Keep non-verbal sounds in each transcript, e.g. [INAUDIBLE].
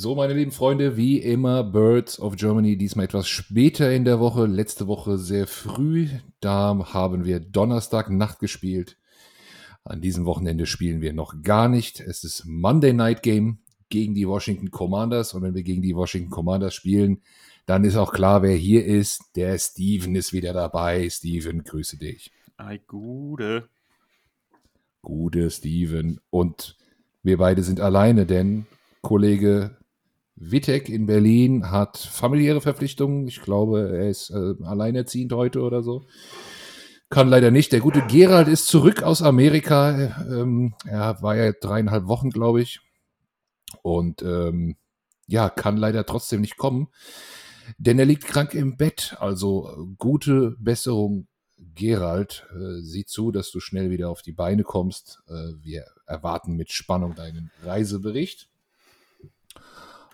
So, meine lieben Freunde, wie immer Birds of Germany, diesmal etwas später in der Woche, letzte Woche sehr früh. Da haben wir Donnerstag Nacht gespielt. An diesem Wochenende spielen wir noch gar nicht. Es ist Monday Night Game gegen die Washington Commanders. Und wenn wir gegen die Washington Commanders spielen, dann ist auch klar, wer hier ist. Der Steven ist wieder dabei. Steven, grüße dich. Ei, gute. Gute Steven. Und wir beide sind alleine, denn Kollege Wittek in Berlin hat familiäre Verpflichtungen. Ich glaube, er ist äh, alleinerziehend heute oder so. Kann leider nicht. Der gute Gerald ist zurück aus Amerika. Ähm, er war ja dreieinhalb Wochen, glaube ich. Und ähm, ja, kann leider trotzdem nicht kommen. Denn er liegt krank im Bett. Also gute Besserung, Gerald. Äh, sieh zu, dass du schnell wieder auf die Beine kommst. Äh, wir erwarten mit Spannung deinen Reisebericht.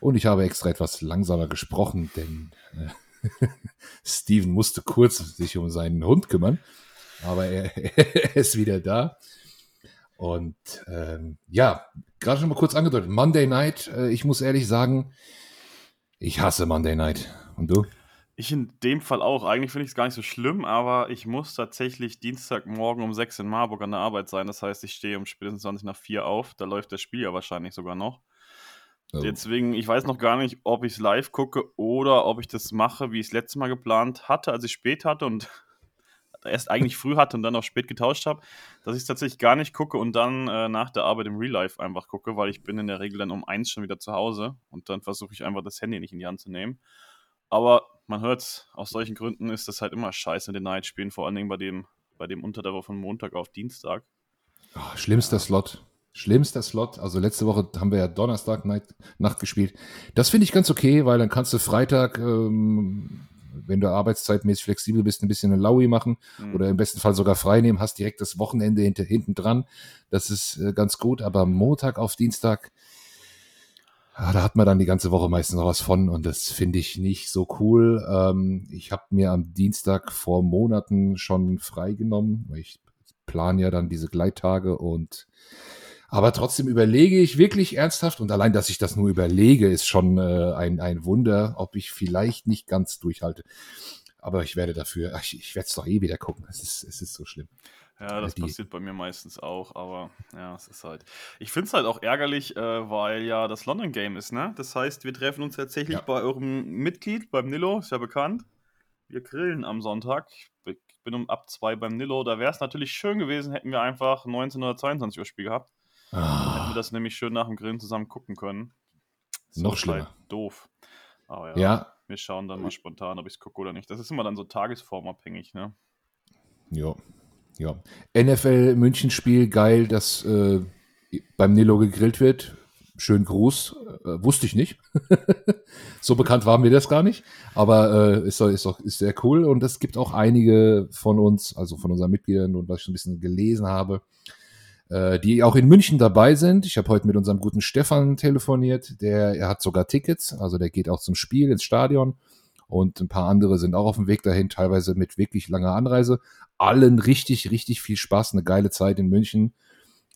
Und ich habe extra etwas langsamer gesprochen, denn äh, [LAUGHS] Steven musste kurz sich um seinen Hund kümmern. Aber er, [LAUGHS] er ist wieder da. Und ähm, ja, gerade schon mal kurz angedeutet, Monday Night, äh, ich muss ehrlich sagen, ich hasse Monday Night. Und du? Ich in dem Fall auch. Eigentlich finde ich es gar nicht so schlimm, aber ich muss tatsächlich Dienstagmorgen um 6 in Marburg an der Arbeit sein. Das heißt, ich stehe um spätestens 20 nach 4 auf. Da läuft das Spiel ja wahrscheinlich sogar noch. Oh. Deswegen, ich weiß noch gar nicht, ob ich es live gucke oder ob ich das mache, wie ich es letztes Mal geplant hatte, als ich spät hatte und [LAUGHS] erst eigentlich früh hatte und dann auch spät getauscht habe, dass ich es tatsächlich gar nicht gucke und dann äh, nach der Arbeit im Real Life einfach gucke, weil ich bin in der Regel dann um eins schon wieder zu Hause und dann versuche ich einfach das Handy nicht in die Hand zu nehmen. Aber man hört es, aus solchen Gründen ist das halt immer scheiße in den Night-Spielen, vor allen Dingen bei dem, bei dem unter der Woche von Montag auf Dienstag. Oh, schlimmster ja. Slot. Schlimmster Slot. Also letzte Woche haben wir ja Donnerstag Night, Nacht gespielt. Das finde ich ganz okay, weil dann kannst du Freitag ähm, wenn du arbeitszeitmäßig flexibel bist, ein bisschen eine Laui machen mhm. oder im besten Fall sogar frei nehmen, hast direkt das Wochenende hinter, hinten dran. Das ist äh, ganz gut, aber Montag auf Dienstag, ja, da hat man dann die ganze Woche meistens noch was von und das finde ich nicht so cool. Ähm, ich habe mir am Dienstag vor Monaten schon freigenommen, weil ich plane ja dann diese Gleittage und aber trotzdem überlege ich wirklich ernsthaft und allein, dass ich das nur überlege, ist schon äh, ein, ein Wunder, ob ich vielleicht nicht ganz durchhalte. Aber ich werde dafür, ach, ich, ich werde es doch eh wieder gucken. Es ist, es ist so schlimm. Ja, das Die, passiert bei mir meistens auch, aber ja, es ist halt. Ich finde es halt auch ärgerlich, äh, weil ja das London Game ist, ne? Das heißt, wir treffen uns tatsächlich ja. bei eurem Mitglied, beim Nilo, ist ja bekannt. Wir grillen am Sonntag. Ich bin um ab zwei beim Nilo. Da wäre es natürlich schön gewesen, hätten wir einfach 19 oder 22 Uhr Spiel gehabt. Ah. Hätten wir das nämlich schön nach dem Grillen zusammen gucken können. So Noch schlimmer. Doof. Aber ja, ja. Wir schauen dann mal spontan, ob ich es gucke oder nicht. Das ist immer dann so tagesformabhängig, ne? Ja. Ja. NFL München-Spiel, geil, dass äh, beim Nilo gegrillt wird. Schönen Gruß. Äh, wusste ich nicht. [LAUGHS] so bekannt waren wir das gar nicht. Aber äh, ist, ist, doch, ist sehr cool. Und es gibt auch einige von uns, also von unseren Mitgliedern und was ich schon ein bisschen gelesen habe, äh, die auch in München dabei sind. Ich habe heute mit unserem guten Stefan telefoniert, der er hat sogar Tickets, also der geht auch zum Spiel ins Stadion und ein paar andere sind auch auf dem Weg dahin, teilweise mit wirklich langer Anreise. Allen richtig, richtig viel Spaß, eine geile Zeit in München.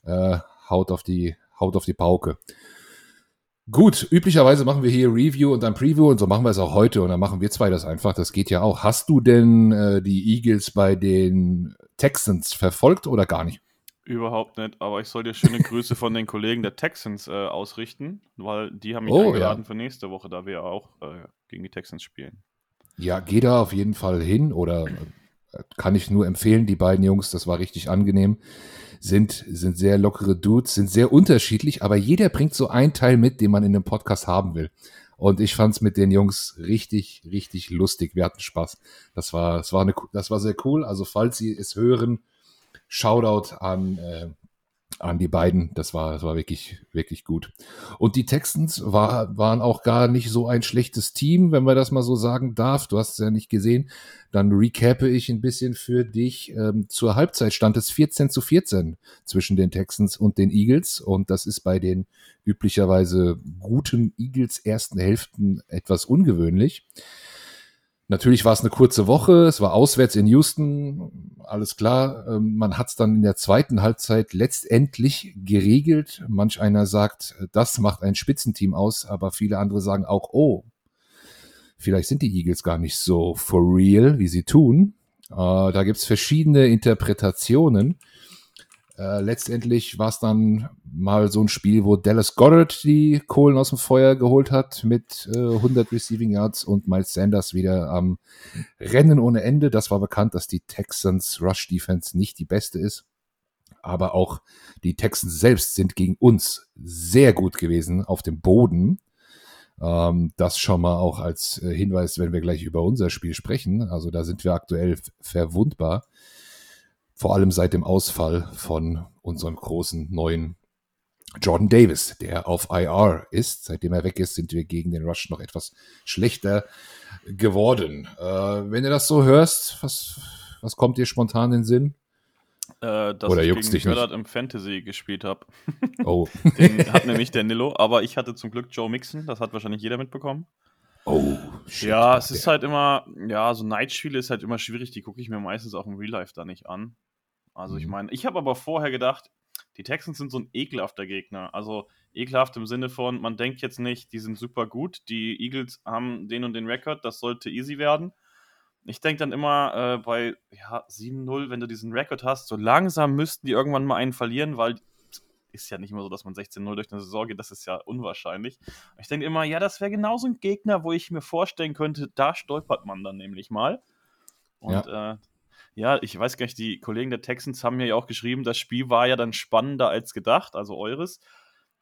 Äh, haut auf die, haut auf die Pauke. Gut, üblicherweise machen wir hier Review und dann Preview und so machen wir es auch heute und dann machen wir zwei das einfach. Das geht ja auch. Hast du denn äh, die Eagles bei den Texans verfolgt oder gar nicht? Überhaupt nicht, aber ich soll dir schöne Grüße von den Kollegen der Texans äh, ausrichten, weil die haben mich oh, eingeladen ja. für nächste Woche, da wir auch äh, gegen die Texans spielen. Ja, geh da auf jeden Fall hin oder äh, kann ich nur empfehlen, die beiden Jungs, das war richtig angenehm, sind, sind sehr lockere Dudes, sind sehr unterschiedlich, aber jeder bringt so einen Teil mit, den man in einem Podcast haben will. Und ich fand es mit den Jungs richtig, richtig lustig. Wir hatten Spaß. Das war, das war, eine, das war sehr cool. Also falls Sie es hören, Shoutout an, äh, an die beiden. Das war, das war wirklich, wirklich gut. Und die Texans war, waren auch gar nicht so ein schlechtes Team, wenn man das mal so sagen darf. Du hast es ja nicht gesehen. Dann recappe ich ein bisschen für dich. Ähm, zur Halbzeit stand es 14 zu 14 zwischen den Texans und den Eagles. Und das ist bei den üblicherweise guten Eagles ersten Hälften etwas ungewöhnlich. Natürlich war es eine kurze Woche, es war auswärts in Houston, alles klar. Ähm, man hat es dann in der zweiten Halbzeit letztendlich geregelt. Manch einer sagt, das macht ein Spitzenteam aus, aber viele andere sagen auch, oh, vielleicht sind die Eagles gar nicht so for real, wie sie tun. Äh, da gibt's verschiedene Interpretationen. Äh, letztendlich war es dann mal so ein Spiel, wo Dallas Goddard die Kohlen aus dem Feuer geholt hat mit äh, 100 Receiving Yards und Miles Sanders wieder am Rennen ohne Ende. Das war bekannt, dass die Texans Rush Defense nicht die beste ist. Aber auch die Texans selbst sind gegen uns sehr gut gewesen auf dem Boden. Ähm, das schon mal auch als äh, Hinweis, wenn wir gleich über unser Spiel sprechen. Also da sind wir aktuell verwundbar. Vor allem seit dem Ausfall von unserem großen neuen Jordan Davis, der auf IR ist. Seitdem er weg ist, sind wir gegen den Rush noch etwas schlechter geworden. Äh, wenn du das so hörst, was, was kommt dir spontan in den Sinn? Äh, dass Oder ich gegen dich nicht? Goddard im Fantasy gespielt habe. [LAUGHS] Oh, Den [LAUGHS] hat nämlich der Nilo, aber ich hatte zum Glück Joe Mixon, das hat wahrscheinlich jeder mitbekommen. oh, shit, ja, es der- ist halt immer, ja, so Nightspiele ist halt immer schwierig, die gucke ich mir meistens auch im Real Life da nicht an. Also ich Mhm. meine, ich habe aber vorher gedacht, die Texans sind so ein ekelhafter Gegner. Also ekelhaft im Sinne von, man denkt jetzt nicht, die sind super gut, die Eagles haben den und den Rekord, das sollte easy werden. Ich denke dann immer äh, bei ja, 7-0, wenn du diesen Rekord hast, so langsam müssten die irgendwann mal einen verlieren, weil ist ja nicht immer so, dass man 16-0 durch eine Saison geht, das ist ja unwahrscheinlich. Ich denke immer, ja, das wäre genauso ein Gegner, wo ich mir vorstellen könnte, da stolpert man dann nämlich mal. Und ja. Äh, ja, ich weiß gar nicht, die Kollegen der Texans haben mir ja auch geschrieben, das Spiel war ja dann spannender als gedacht, also eures.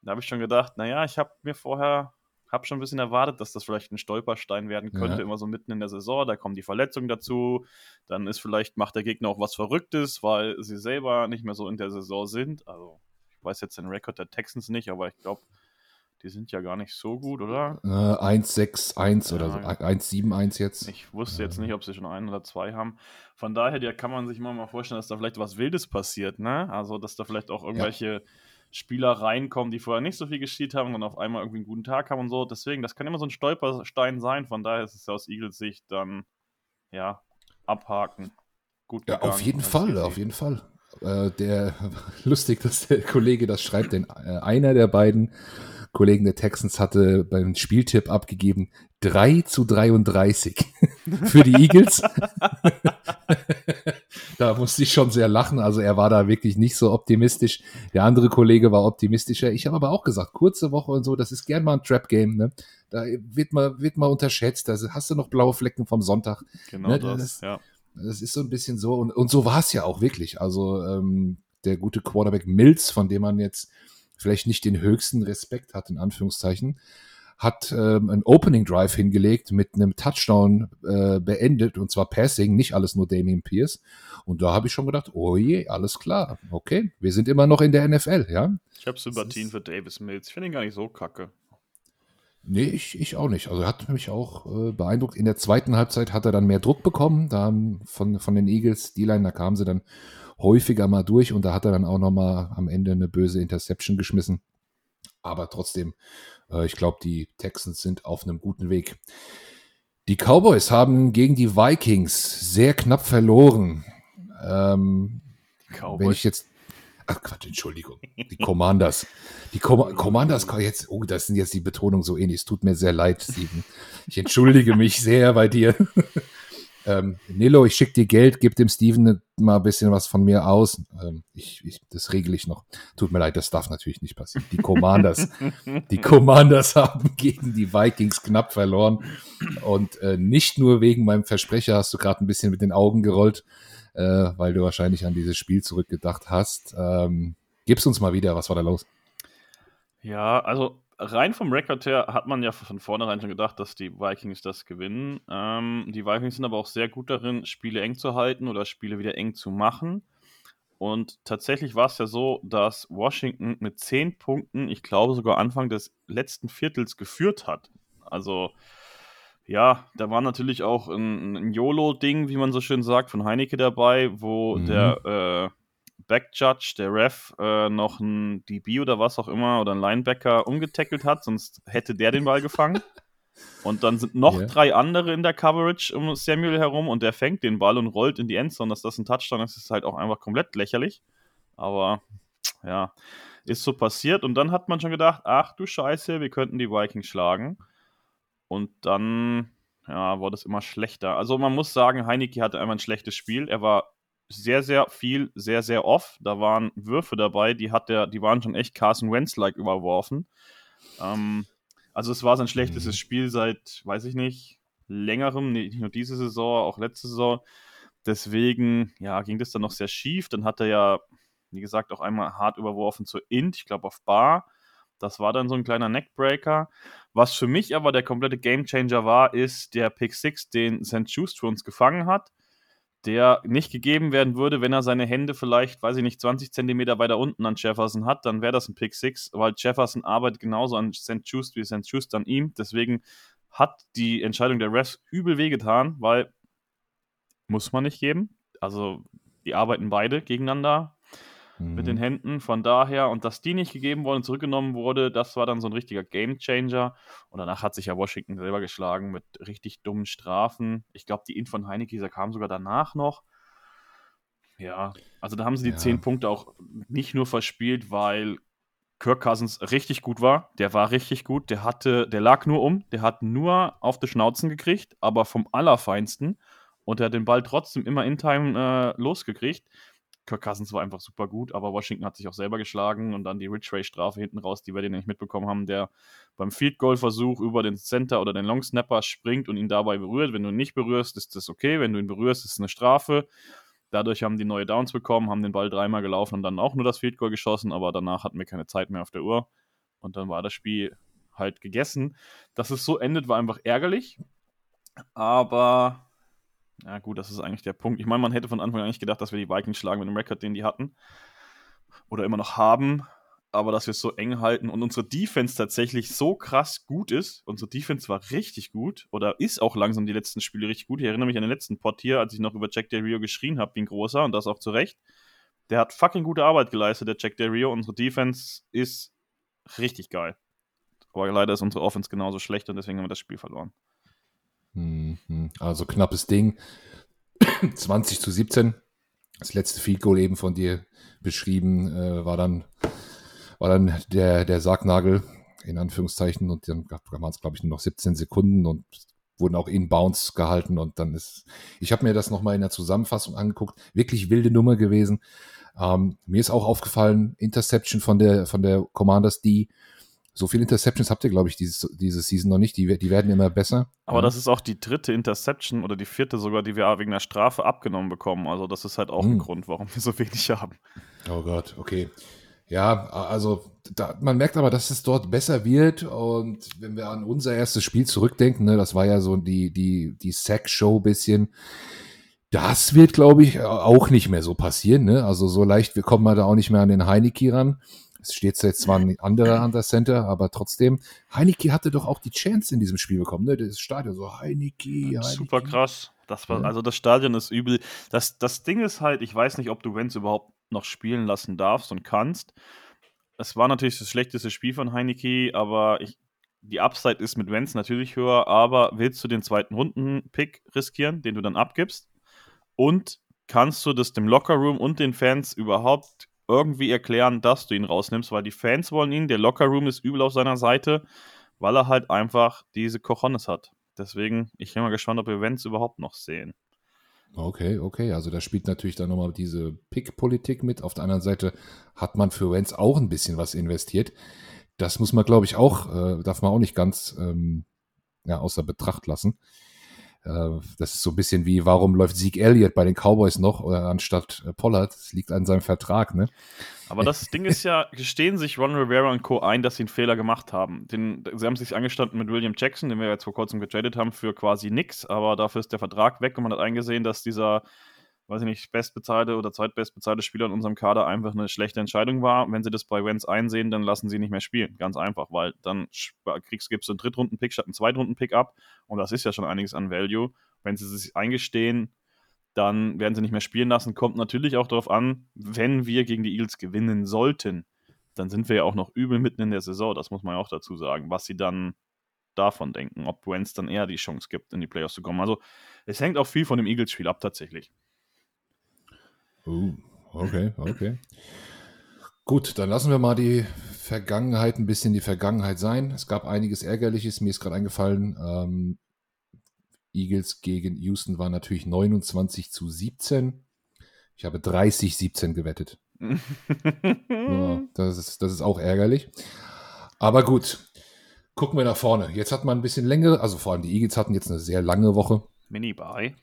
Da habe ich schon gedacht, naja, ich habe mir vorher, habe schon ein bisschen erwartet, dass das vielleicht ein Stolperstein werden könnte, Ja. immer so mitten in der Saison. Da kommen die Verletzungen dazu. Dann ist vielleicht, macht der Gegner auch was Verrücktes, weil sie selber nicht mehr so in der Saison sind. Also, ich weiß jetzt den Rekord der Texans nicht, aber ich glaube, die sind ja gar nicht so gut, oder? Äh, 1-6-1 oder so. Ja. 1-7-1 jetzt. Ich wusste jetzt nicht, ob sie schon ein oder zwei haben. Von daher ja, kann man sich immer mal vorstellen, dass da vielleicht was Wildes passiert, ne? Also, dass da vielleicht auch irgendwelche Spieler reinkommen, die vorher nicht so viel gespielt haben und dann auf einmal irgendwie einen guten Tag haben und so. Deswegen, das kann immer so ein Stolperstein sein. Von daher ist es ja aus Eagles Sicht dann, ja, abhaken. Gut Ja, auf jeden alles Fall, auf jeden Fall. Äh, der [LAUGHS] lustig, dass der Kollege das schreibt, denn äh, einer der beiden Kollegen der Texans hatte beim Spieltipp abgegeben 3 zu 33 [LAUGHS] für die Eagles. [LAUGHS] da musste ich schon sehr lachen. Also er war da wirklich nicht so optimistisch. Der andere Kollege war optimistischer. Ich habe aber auch gesagt, kurze Woche und so, das ist gern mal ein Trap-Game. Ne? Da wird mal, wird mal unterschätzt. Da hast du noch blaue Flecken vom Sonntag. Genau ne, das, das- ja. Das ist so ein bisschen so. Und, und so war es ja auch wirklich. Also ähm, der gute Quarterback Mills, von dem man jetzt vielleicht nicht den höchsten Respekt hat, in Anführungszeichen, hat ähm, einen Opening Drive hingelegt mit einem Touchdown äh, beendet und zwar Passing, nicht alles nur Damian Pierce. Und da habe ich schon gedacht, oh je, alles klar, okay, wir sind immer noch in der NFL, ja. Ich habe Sympathien für Davis Mills. Ich finde ihn gar nicht so kacke. Nee, ich, ich auch nicht. Also er hat mich auch äh, beeindruckt. In der zweiten Halbzeit hat er dann mehr Druck bekommen. Da haben von, von den Eagles, die Line, da kamen sie dann häufiger mal durch und da hat er dann auch nochmal am Ende eine böse Interception geschmissen. Aber trotzdem, äh, ich glaube, die Texans sind auf einem guten Weg. Die Cowboys haben gegen die Vikings sehr knapp verloren. Ähm, wenn Cowboys. ich jetzt. Ach Quatsch, Entschuldigung. Die Commanders. Die Com Commanders, jetzt, oh, das sind jetzt die Betonung so ähnlich. Es tut mir sehr leid, Steven. Ich entschuldige mich sehr bei dir. Ähm, Nilo, ich schicke dir Geld, gib dem Steven mal ein bisschen was von mir aus. Ähm, ich, ich, das regle ich noch. Tut mir leid, das darf natürlich nicht passieren. Die Commanders, [LAUGHS] die Commanders haben gegen die Vikings knapp verloren. Und äh, nicht nur wegen meinem Versprecher hast du gerade ein bisschen mit den Augen gerollt, äh, weil du wahrscheinlich an dieses Spiel zurückgedacht hast. Ähm, gib's uns mal wieder, was war da los? Ja, also rein vom Rekord her hat man ja von vornherein schon gedacht, dass die Vikings das gewinnen. Ähm, die Vikings sind aber auch sehr gut darin, Spiele eng zu halten oder Spiele wieder eng zu machen. Und tatsächlich war es ja so, dass Washington mit 10 Punkten, ich glaube sogar Anfang des letzten Viertels geführt hat. Also ja, da war natürlich auch ein, ein YOLO-Ding, wie man so schön sagt, von Heineke dabei, wo Mhm. der äh, Backjudge, der Ref, äh, noch ein DB oder was auch immer oder ein Linebacker umgetackelt hat, sonst hätte der den Ball gefangen. Und dann sind noch yeah. drei andere in der Coverage um Samuel herum und der fängt den Ball und rollt in die Endzone. Dass das ein Touchdown ist, ist halt auch einfach komplett lächerlich. Aber ja, ist so passiert. Und dann hat man schon gedacht, ach du Scheiße, wir könnten die Vikings schlagen. Und dann, ja, wurde es immer schlechter. Also man muss sagen, Heineke hatte einmal ein schlechtes Spiel. Er war sehr, sehr viel, sehr, sehr off. Da waren Würfe dabei, die hat der, die waren schon echt Carson Wentz-like überworfen. Ähm, also es war sein schlechtestes mhm. Spiel seit, weiß ich nicht, längerem, nicht nur diese Saison, auch letzte Saison. Deswegen, ja, ging das dann noch sehr schief. Dann hat er ja wie gesagt, auch einmal hart überworfen zur Int, ich glaube auf Bar. Das war dann so ein kleiner Neckbreaker. Was für mich aber der komplette Gamechanger war, ist der Pick 6, den St. Just für uns gefangen hat, der nicht gegeben werden würde, wenn er seine Hände vielleicht, weiß ich nicht, 20 Zentimeter weiter unten an Jefferson hat, dann wäre das ein Pick 6, weil Jefferson arbeitet genauso an St. Just wie St. Just an ihm. Deswegen hat die Entscheidung der Refs übel wehgetan, weil muss man nicht geben. Also die arbeiten beide gegeneinander mhm. mit den. Händen. Von daher, und dass die nicht gegeben worden und zurückgenommen wurde, das war dann so ein richtiger Gamechanger. Und danach hat sich ja Washington selber geschlagen mit richtig dummen Strafen. Ich glaube, die Int von Heineke kam sogar danach noch. Ja, also da haben sie die ja. zehn Punkte auch nicht nur verspielt, weil Kirk Cousins richtig gut war. Der war richtig gut. Der hatte, der lag nur um. Der hat nur auf die Schnauzen gekriegt, aber vom Allerfeinsten. Und er hat den Ball trotzdem immer in Time äh, losgekriegt. Kirk Cousins war einfach super gut, aber Washington hat sich auch selber geschlagen und dann die Ridgeway-Strafe hinten raus, die wir den nicht mitbekommen haben, der beim Field Goal-Versuch über den Center oder den Long Snapper springt und ihn dabei berührt. Wenn du ihn nicht berührst, ist das okay. Wenn du ihn berührst, ist es eine Strafe. Dadurch haben die neue Downs bekommen, haben den Ball dreimal gelaufen und dann auch nur das Field Goal geschossen, aber danach hatten wir keine Zeit mehr auf der Uhr und dann war das Spiel halt gegessen. Dass es so endet, war einfach ärgerlich, aber ja, gut, das ist eigentlich der Punkt. Ich meine, man hätte von Anfang an nicht gedacht, dass wir die Vikings schlagen mit dem Rekord, den die hatten. Oder immer noch haben. Aber dass wir es so eng halten und unsere Defense tatsächlich so krass gut ist. Unsere Defense war richtig gut. Oder ist auch langsam die letzten Spiele richtig gut. Ich erinnere mich an den letzten Pod hier, als ich noch über Jack Del Rio geschrien habe, wie ein großer. Und das auch zu Recht. Der hat fucking gute Arbeit geleistet, der Jack Del Rio. Unsere Defense ist richtig geil. Aber leider ist unsere Offense genauso schlecht und deswegen haben wir das Spiel verloren. Mhm. Also knappes Ding. [CLEARS THROAT] 20 zu 17. Das letzte Field Goal eben von dir beschrieben, äh, war dann, war dann der, der Sargnagel, in Anführungszeichen, und dann waren es, glaube ich, nur noch 17 Sekunden und wurden auch in Bounce gehalten und dann ist, ich habe mir das nochmal in der Zusammenfassung angeguckt, wirklich wilde Nummer gewesen. Ähm, mir ist auch aufgefallen, Interception von der, von der Commanders D, so viele Interceptions habt ihr, glaube ich, dieses, diese Season noch nicht. Die, die werden immer besser. Aber das ist auch die dritte Interception oder die vierte sogar, die wir wegen der Strafe abgenommen bekommen. Also das ist halt auch hm. ein Grund, warum wir so wenig haben. Oh Gott, okay. Ja, also da, man merkt aber, dass es dort besser wird. Und wenn wir an unser erstes Spiel zurückdenken, ne, das war ja so die, die, die Sack-Show bisschen. Das wird, glaube ich, auch nicht mehr so passieren. Ne? Also so leicht, wir kommen da auch nicht mehr an den Heineke ran. Es steht jetzt zwar ein anderer an der Center, aber trotzdem, Heineke hatte doch auch die Chance in diesem Spiel bekommen, ne? Das Stadion so, Heineke, Heineke. Super krass. Das war, also das Stadion ist übel. Das, das Ding ist halt, ich weiß nicht, ob du Wenz überhaupt noch spielen lassen darfst und kannst. Es war natürlich das schlechteste Spiel von Heineke, aber ich, die Upside ist mit Wenz natürlich höher, aber willst du den zweiten Runden-Pick riskieren, den du dann abgibst? Und kannst du das dem Lockerroom und den Fans überhaupt irgendwie erklären, dass du ihn rausnimmst, weil die Fans wollen ihn, der Lockerroom ist übel auf seiner Seite, weil er halt einfach diese Cojones hat. Deswegen, ich bin mal gespannt, ob wir Vents überhaupt noch sehen. Okay, okay. Also da spielt natürlich dann nochmal diese Pick-Politik mit. Auf der anderen Seite hat man für Vents auch ein bisschen was investiert. Das muss man, glaube ich, auch, äh, darf man auch nicht ganz ähm, ja, außer Betracht lassen. Äh, das ist so ein bisschen wie, warum läuft Zeke Elliott bei den Cowboys noch oder anstatt äh, Pollard? Das liegt an seinem Vertrag, ne? Aber das Ding ist ja, [LAUGHS] gestehen sich Ron Rivera und Co. ein, dass sie einen Fehler gemacht haben. Den, sie haben sich angestanden mit William Jackson, den wir jetzt vor kurzem getradet haben, für quasi nix, aber dafür ist der Vertrag weg und man hat eingesehen, dass dieser weiß ich nicht, bestbezahlte oder zweitbestbezahlte Spieler in unserem Kader einfach eine schlechte Entscheidung war. Wenn sie das bei Wenz einsehen, dann lassen sie nicht mehr spielen. Ganz einfach, weil dann kriegst, gibst du einen Drittrunden-Pick statt einen Zweitrunden-Pick ab und das ist ja schon einiges an Value. Wenn sie sich eingestehen, dann werden sie nicht mehr spielen lassen. Kommt natürlich auch darauf an, wenn wir gegen die Eagles gewinnen sollten, dann sind wir ja auch noch übel mitten in der Saison, das muss man ja auch dazu sagen. Was sie dann davon denken, ob Wentz dann eher die Chance gibt, in die Playoffs zu kommen. Also es hängt auch viel von dem Eagles-Spiel ab tatsächlich. Uh, okay, okay. Gut, dann lassen wir mal die Vergangenheit ein bisschen die Vergangenheit sein. Es gab einiges Ärgerliches, mir ist gerade eingefallen. Ähm, Eagles gegen Houston war natürlich 29 zu 17. Ich habe 30, 17 gewettet. [LAUGHS] ja, das, ist, das ist auch ärgerlich. Aber gut, gucken wir nach vorne. Jetzt hat man ein bisschen längere, also vor allem die Eagles hatten jetzt eine sehr lange Woche. Mini-Buy.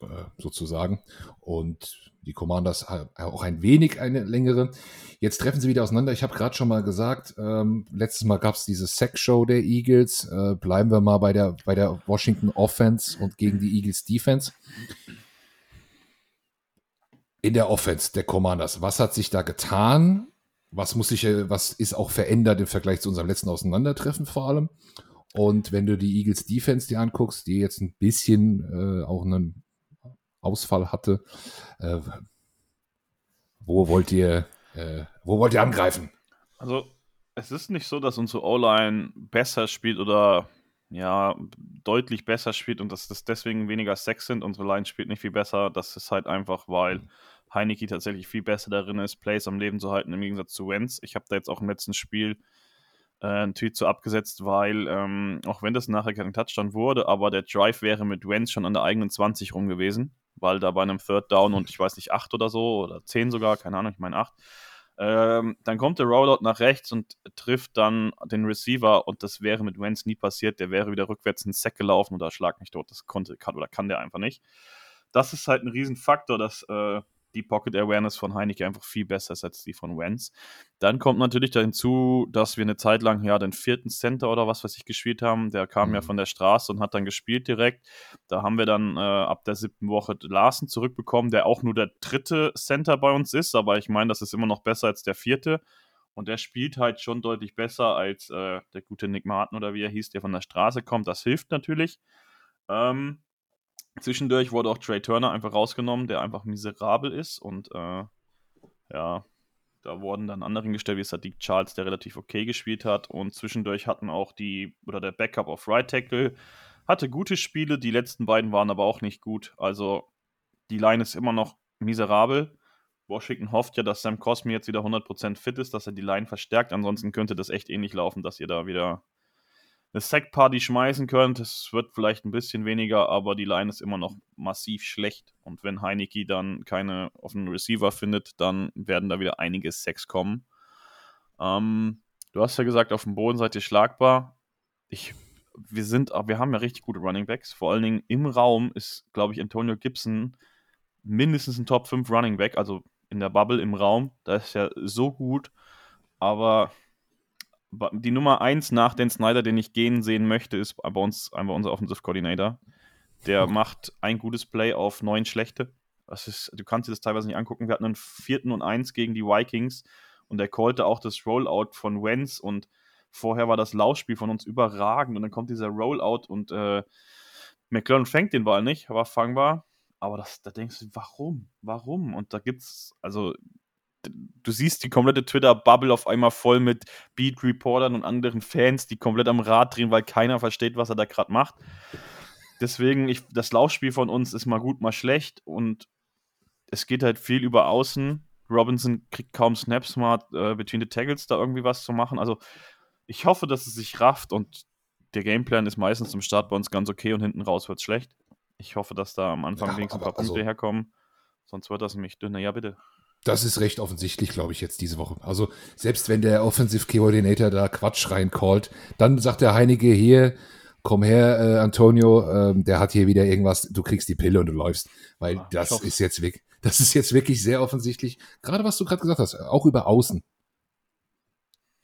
Äh, sozusagen. Und die Commanders auch ein wenig eine längere. Jetzt treffen sie wieder auseinander. Ich habe gerade schon mal gesagt, ähm, letztes Mal gab es diese Sex-Show der Eagles. Äh, bleiben wir mal bei der, bei der Washington Offense und gegen die Eagles Defense. In der Offense der Commanders, was hat sich da getan? Was muss sich, was ist auch verändert im Vergleich zu unserem letzten Auseinandertreffen vor allem? Und wenn du die Eagles Defense dir anguckst, die jetzt ein bisschen äh, auch einen Ausfall hatte. Äh, wo wollt ihr, äh, wo wollt ihr angreifen? Also es ist nicht so, dass unsere O-Line besser spielt oder ja, deutlich besser spielt und dass das deswegen weniger Sex sind. Unsere Line spielt nicht viel besser. Das ist halt einfach, weil Heineke tatsächlich viel besser darin ist, Plays am Leben zu halten, im Gegensatz zu Wenz. Ich habe da jetzt auch im letzten Spiel äh, einen Tweet so abgesetzt, weil, ähm, auch wenn das nachher kein Touchdown wurde, aber der Drive wäre mit Wenz schon an der eigenen 20 rum gewesen weil da bei einem Third Down und ich weiß nicht, acht oder so oder zehn sogar, keine Ahnung, ich meine acht, ähm, dann kommt der Rollout nach rechts und trifft dann den Receiver und das wäre mit Wentz nie passiert. Der wäre wieder rückwärts in den Sack gelaufen oder schlag mich tot. Das konnte kann, oder kann der einfach nicht. Das ist halt ein Riesenfaktor, dass äh, die Pocket Awareness von Heineke einfach viel besser ist als die von Wentz. Dann kommt natürlich da hinzu, dass wir eine Zeit lang ja den vierten Center oder was weiß ich gespielt haben. Der kam mhm. ja von der Straße und hat dann gespielt direkt. Da haben wir dann äh, ab der siebten Woche Larsen zurückbekommen, der auch nur der dritte Center bei uns ist, aber ich meine, das ist immer noch besser als der vierte. Und der spielt halt schon deutlich besser als äh, der gute Nick Martin oder wie er hieß, der von der Straße kommt. Das hilft natürlich. Ähm, Zwischendurch wurde auch Trey Turner einfach rausgenommen, der einfach miserabel ist und äh, ja, da wurden dann andere gestellt, wie Sadiq Charles, der relativ okay gespielt hat und zwischendurch hatten auch die, oder der Backup auf Right Tackle, hatte gute Spiele, die letzten beiden waren aber auch nicht gut, also die Line ist immer noch miserabel. Washington hofft ja, dass Sam Cosmi jetzt wieder 100% fit ist, dass er die Line verstärkt, ansonsten könnte das echt ähnlich laufen, dass ihr da wieder eine Sack-Party schmeißen könnt. Es wird vielleicht ein bisschen weniger, aber die Line ist immer noch massiv schlecht. Und wenn Heineke dann keine offenen Receiver findet, dann werden da wieder einige Sacks kommen. Ähm, du hast ja gesagt, auf dem Boden seid ihr schlagbar. Ich, wir sind, wir haben ja richtig gute Running Backs. Vor allen Dingen im Raum ist, glaube ich, Antonio Gibson mindestens ein Top 5 Running Back, also in der Bubble im Raum. Da ist ja so gut. Aber die Nummer 1 nach Dan Snyder, den ich gehen sehen möchte, ist bei uns einfach unser Offensive Coordinator. Der mhm. macht ein gutes Play auf neun schlechte. Das ist, du kannst dir das teilweise nicht angucken. Wir hatten einen vierten und eins gegen die Vikings und er callte auch das Rollout von Wenz und vorher war das Laufspiel von uns überragend und dann kommt dieser Rollout und äh, McLaren fängt den Ball nicht, war fangbar. Aber das, da denkst du, warum? Warum? Und da gibt's, also du siehst die komplette Twitter-Bubble auf einmal voll mit Beat-Reportern und anderen Fans, die komplett am Rad drehen, weil keiner versteht, was er da gerade macht. Deswegen, ich, das Laufspiel von uns ist mal gut, mal schlecht und es geht halt viel über Außen. Robinson kriegt kaum Snaps, mal äh, between the Tackles da irgendwie was zu machen. Also ich hoffe, dass es sich rafft und der Gameplan ist meistens zum Start bei uns ganz okay und hinten raus wird es schlecht. Ich hoffe, dass da am Anfang ja, wenigstens ein paar Punkte also, herkommen. Sonst wird das nämlich dünner. Ja, bitte. Das ist recht offensichtlich, glaube ich, jetzt diese Woche. Also selbst wenn der Offensive Coordinator da Quatsch reincallt, dann sagt der Heinige hier, komm her, äh, Antonio, ähm, der hat hier wieder irgendwas, du kriegst die Pille und du läufst. Weil ja, das ist jetzt wirklich, das ist jetzt wirklich sehr offensichtlich. Gerade was du gerade gesagt hast, auch über Außen.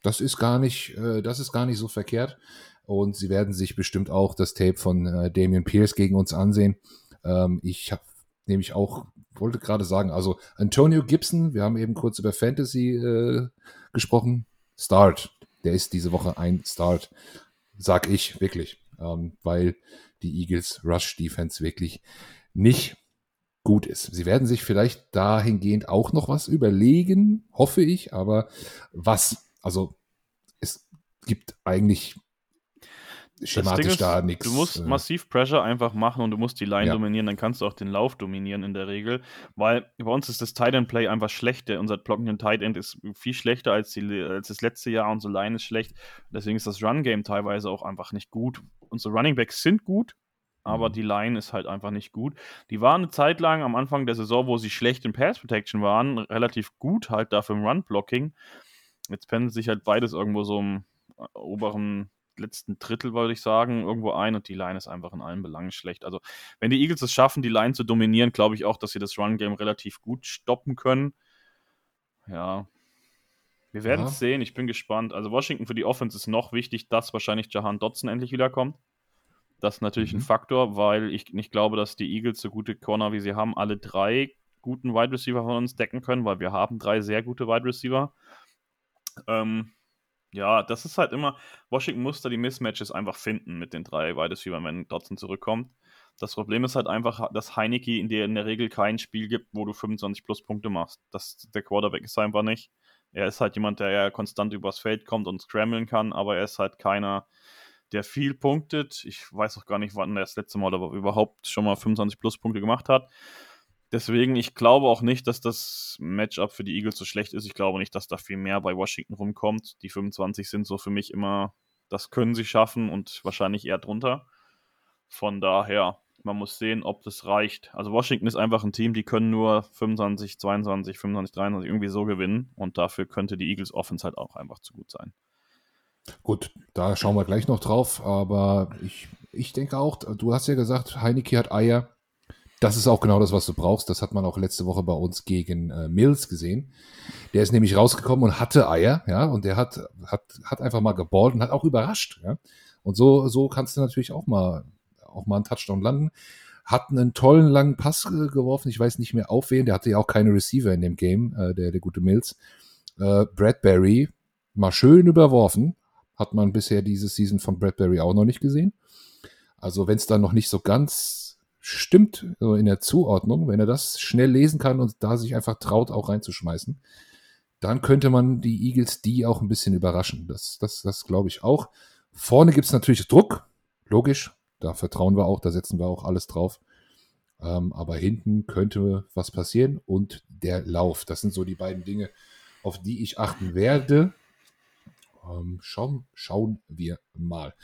Das ist gar nicht, äh, das ist gar nicht so verkehrt. Und sie werden sich bestimmt auch das Tape von äh, Damian Pierce gegen uns ansehen. Ähm, ich habe nämlich auch wollte gerade sagen, also Antonio Gibson, wir haben eben kurz über Fantasy äh, gesprochen. Start. Der ist diese Woche ein Start, sag ich wirklich, ähm, weil die Eagles Rush Defense wirklich nicht gut ist. Sie werden sich vielleicht dahingehend auch noch was überlegen, hoffe ich, aber was? Also es gibt eigentlich schematisch ist, da nichts. Du musst äh, massiv Pressure einfach machen und du musst die Line Ja. dominieren, dann kannst du auch den Lauf dominieren in der Regel. Weil bei uns ist das Tight End Play einfach schlecht. Der- Unser blockenden Tight End ist viel schlechter als, die, als das letzte Jahr. Unsere Line ist schlecht. Deswegen ist das Run Game teilweise auch einfach nicht gut. Unsere Running Backs sind gut, aber Mhm. die Line ist halt einfach nicht gut. Die waren eine Zeit lang am Anfang der Saison, wo sie schlecht in Pass Protection waren, relativ gut halt dafür im Run Blocking. Jetzt pendelt sich halt beides irgendwo so im äh, oberen letzten Drittel, würde ich sagen, irgendwo ein und die Line ist einfach in allen Belangen schlecht. Also, wenn die Eagles es schaffen, die Line zu dominieren, glaube ich auch, dass sie das Run-Game relativ gut stoppen können. Ja. Wir werden Ja. es sehen, ich bin gespannt. Also, Washington für die Offense ist noch wichtig, dass wahrscheinlich Jahan Dotson endlich wiederkommt. Das ist natürlich Mhm. ein Faktor, weil ich nicht glaube, dass die Eagles so gute Corner, wie sie haben, alle drei guten Wide Receiver von uns decken können, weil wir haben drei sehr gute Wide Receiver. Ähm, ja, das ist halt immer, Washington muss da die Mismatches einfach finden mit den drei Receivers, wenn Dotson zurückkommt. Das Problem ist halt einfach, dass Heineke in der in der Regel kein Spiel gibt, wo du 25 plus Punkte machst. Das, der Quarterback ist einfach nicht. Er ist halt jemand, der ja konstant übers Feld kommt und scramblen kann, aber er ist halt keiner, der viel punktet. Ich weiß auch gar nicht, wann er das letzte Mal überhaupt schon mal 25 plus Punkte gemacht hat. Deswegen, ich glaube auch nicht, dass das Matchup für die Eagles so schlecht ist. Ich glaube nicht, dass da viel mehr bei Washington rumkommt. Die 25 sind so für mich immer, das können sie schaffen und wahrscheinlich eher drunter. Von daher, man muss sehen, ob das reicht. Also Washington ist einfach ein Team, die können nur 25, 22, 25, 23 irgendwie so gewinnen und dafür könnte die Eagles Offense halt auch einfach zu gut sein. Gut, da schauen wir gleich noch drauf, aber ich, ich denke auch, du hast ja gesagt, Heineke hat Eier. Das ist auch genau das, was du brauchst. Das hat man auch letzte Woche bei uns gegen äh, Mills gesehen. Der ist nämlich rausgekommen und hatte Eier, ja, und der hat, hat, hat einfach mal geballt und hat auch überrascht, ja. Und so, so kannst du natürlich auch mal, auch mal einen Touchdown landen. Hat einen tollen langen Pass geworfen. Ich weiß nicht mehr auf wen. Der hatte ja auch keine Receiver in dem Game, äh, der, der gute Mills. Äh, Bradbury mal schön überworfen. Hat man bisher diese Season von Bradbury auch noch nicht gesehen. Also wenn es dann noch nicht so ganz stimmt so in der Zuordnung, wenn er das schnell lesen kann und da sich einfach traut, auch reinzuschmeißen, dann könnte man die Eagles die auch ein bisschen überraschen. Das, das, das glaube ich auch. Vorne gibt es natürlich Druck, logisch. Da vertrauen wir auch, da setzen wir auch alles drauf. Ähm, aber hinten könnte was passieren und der Lauf. Das sind so die beiden Dinge, auf die ich achten werde. Ähm, schauen, schauen wir mal.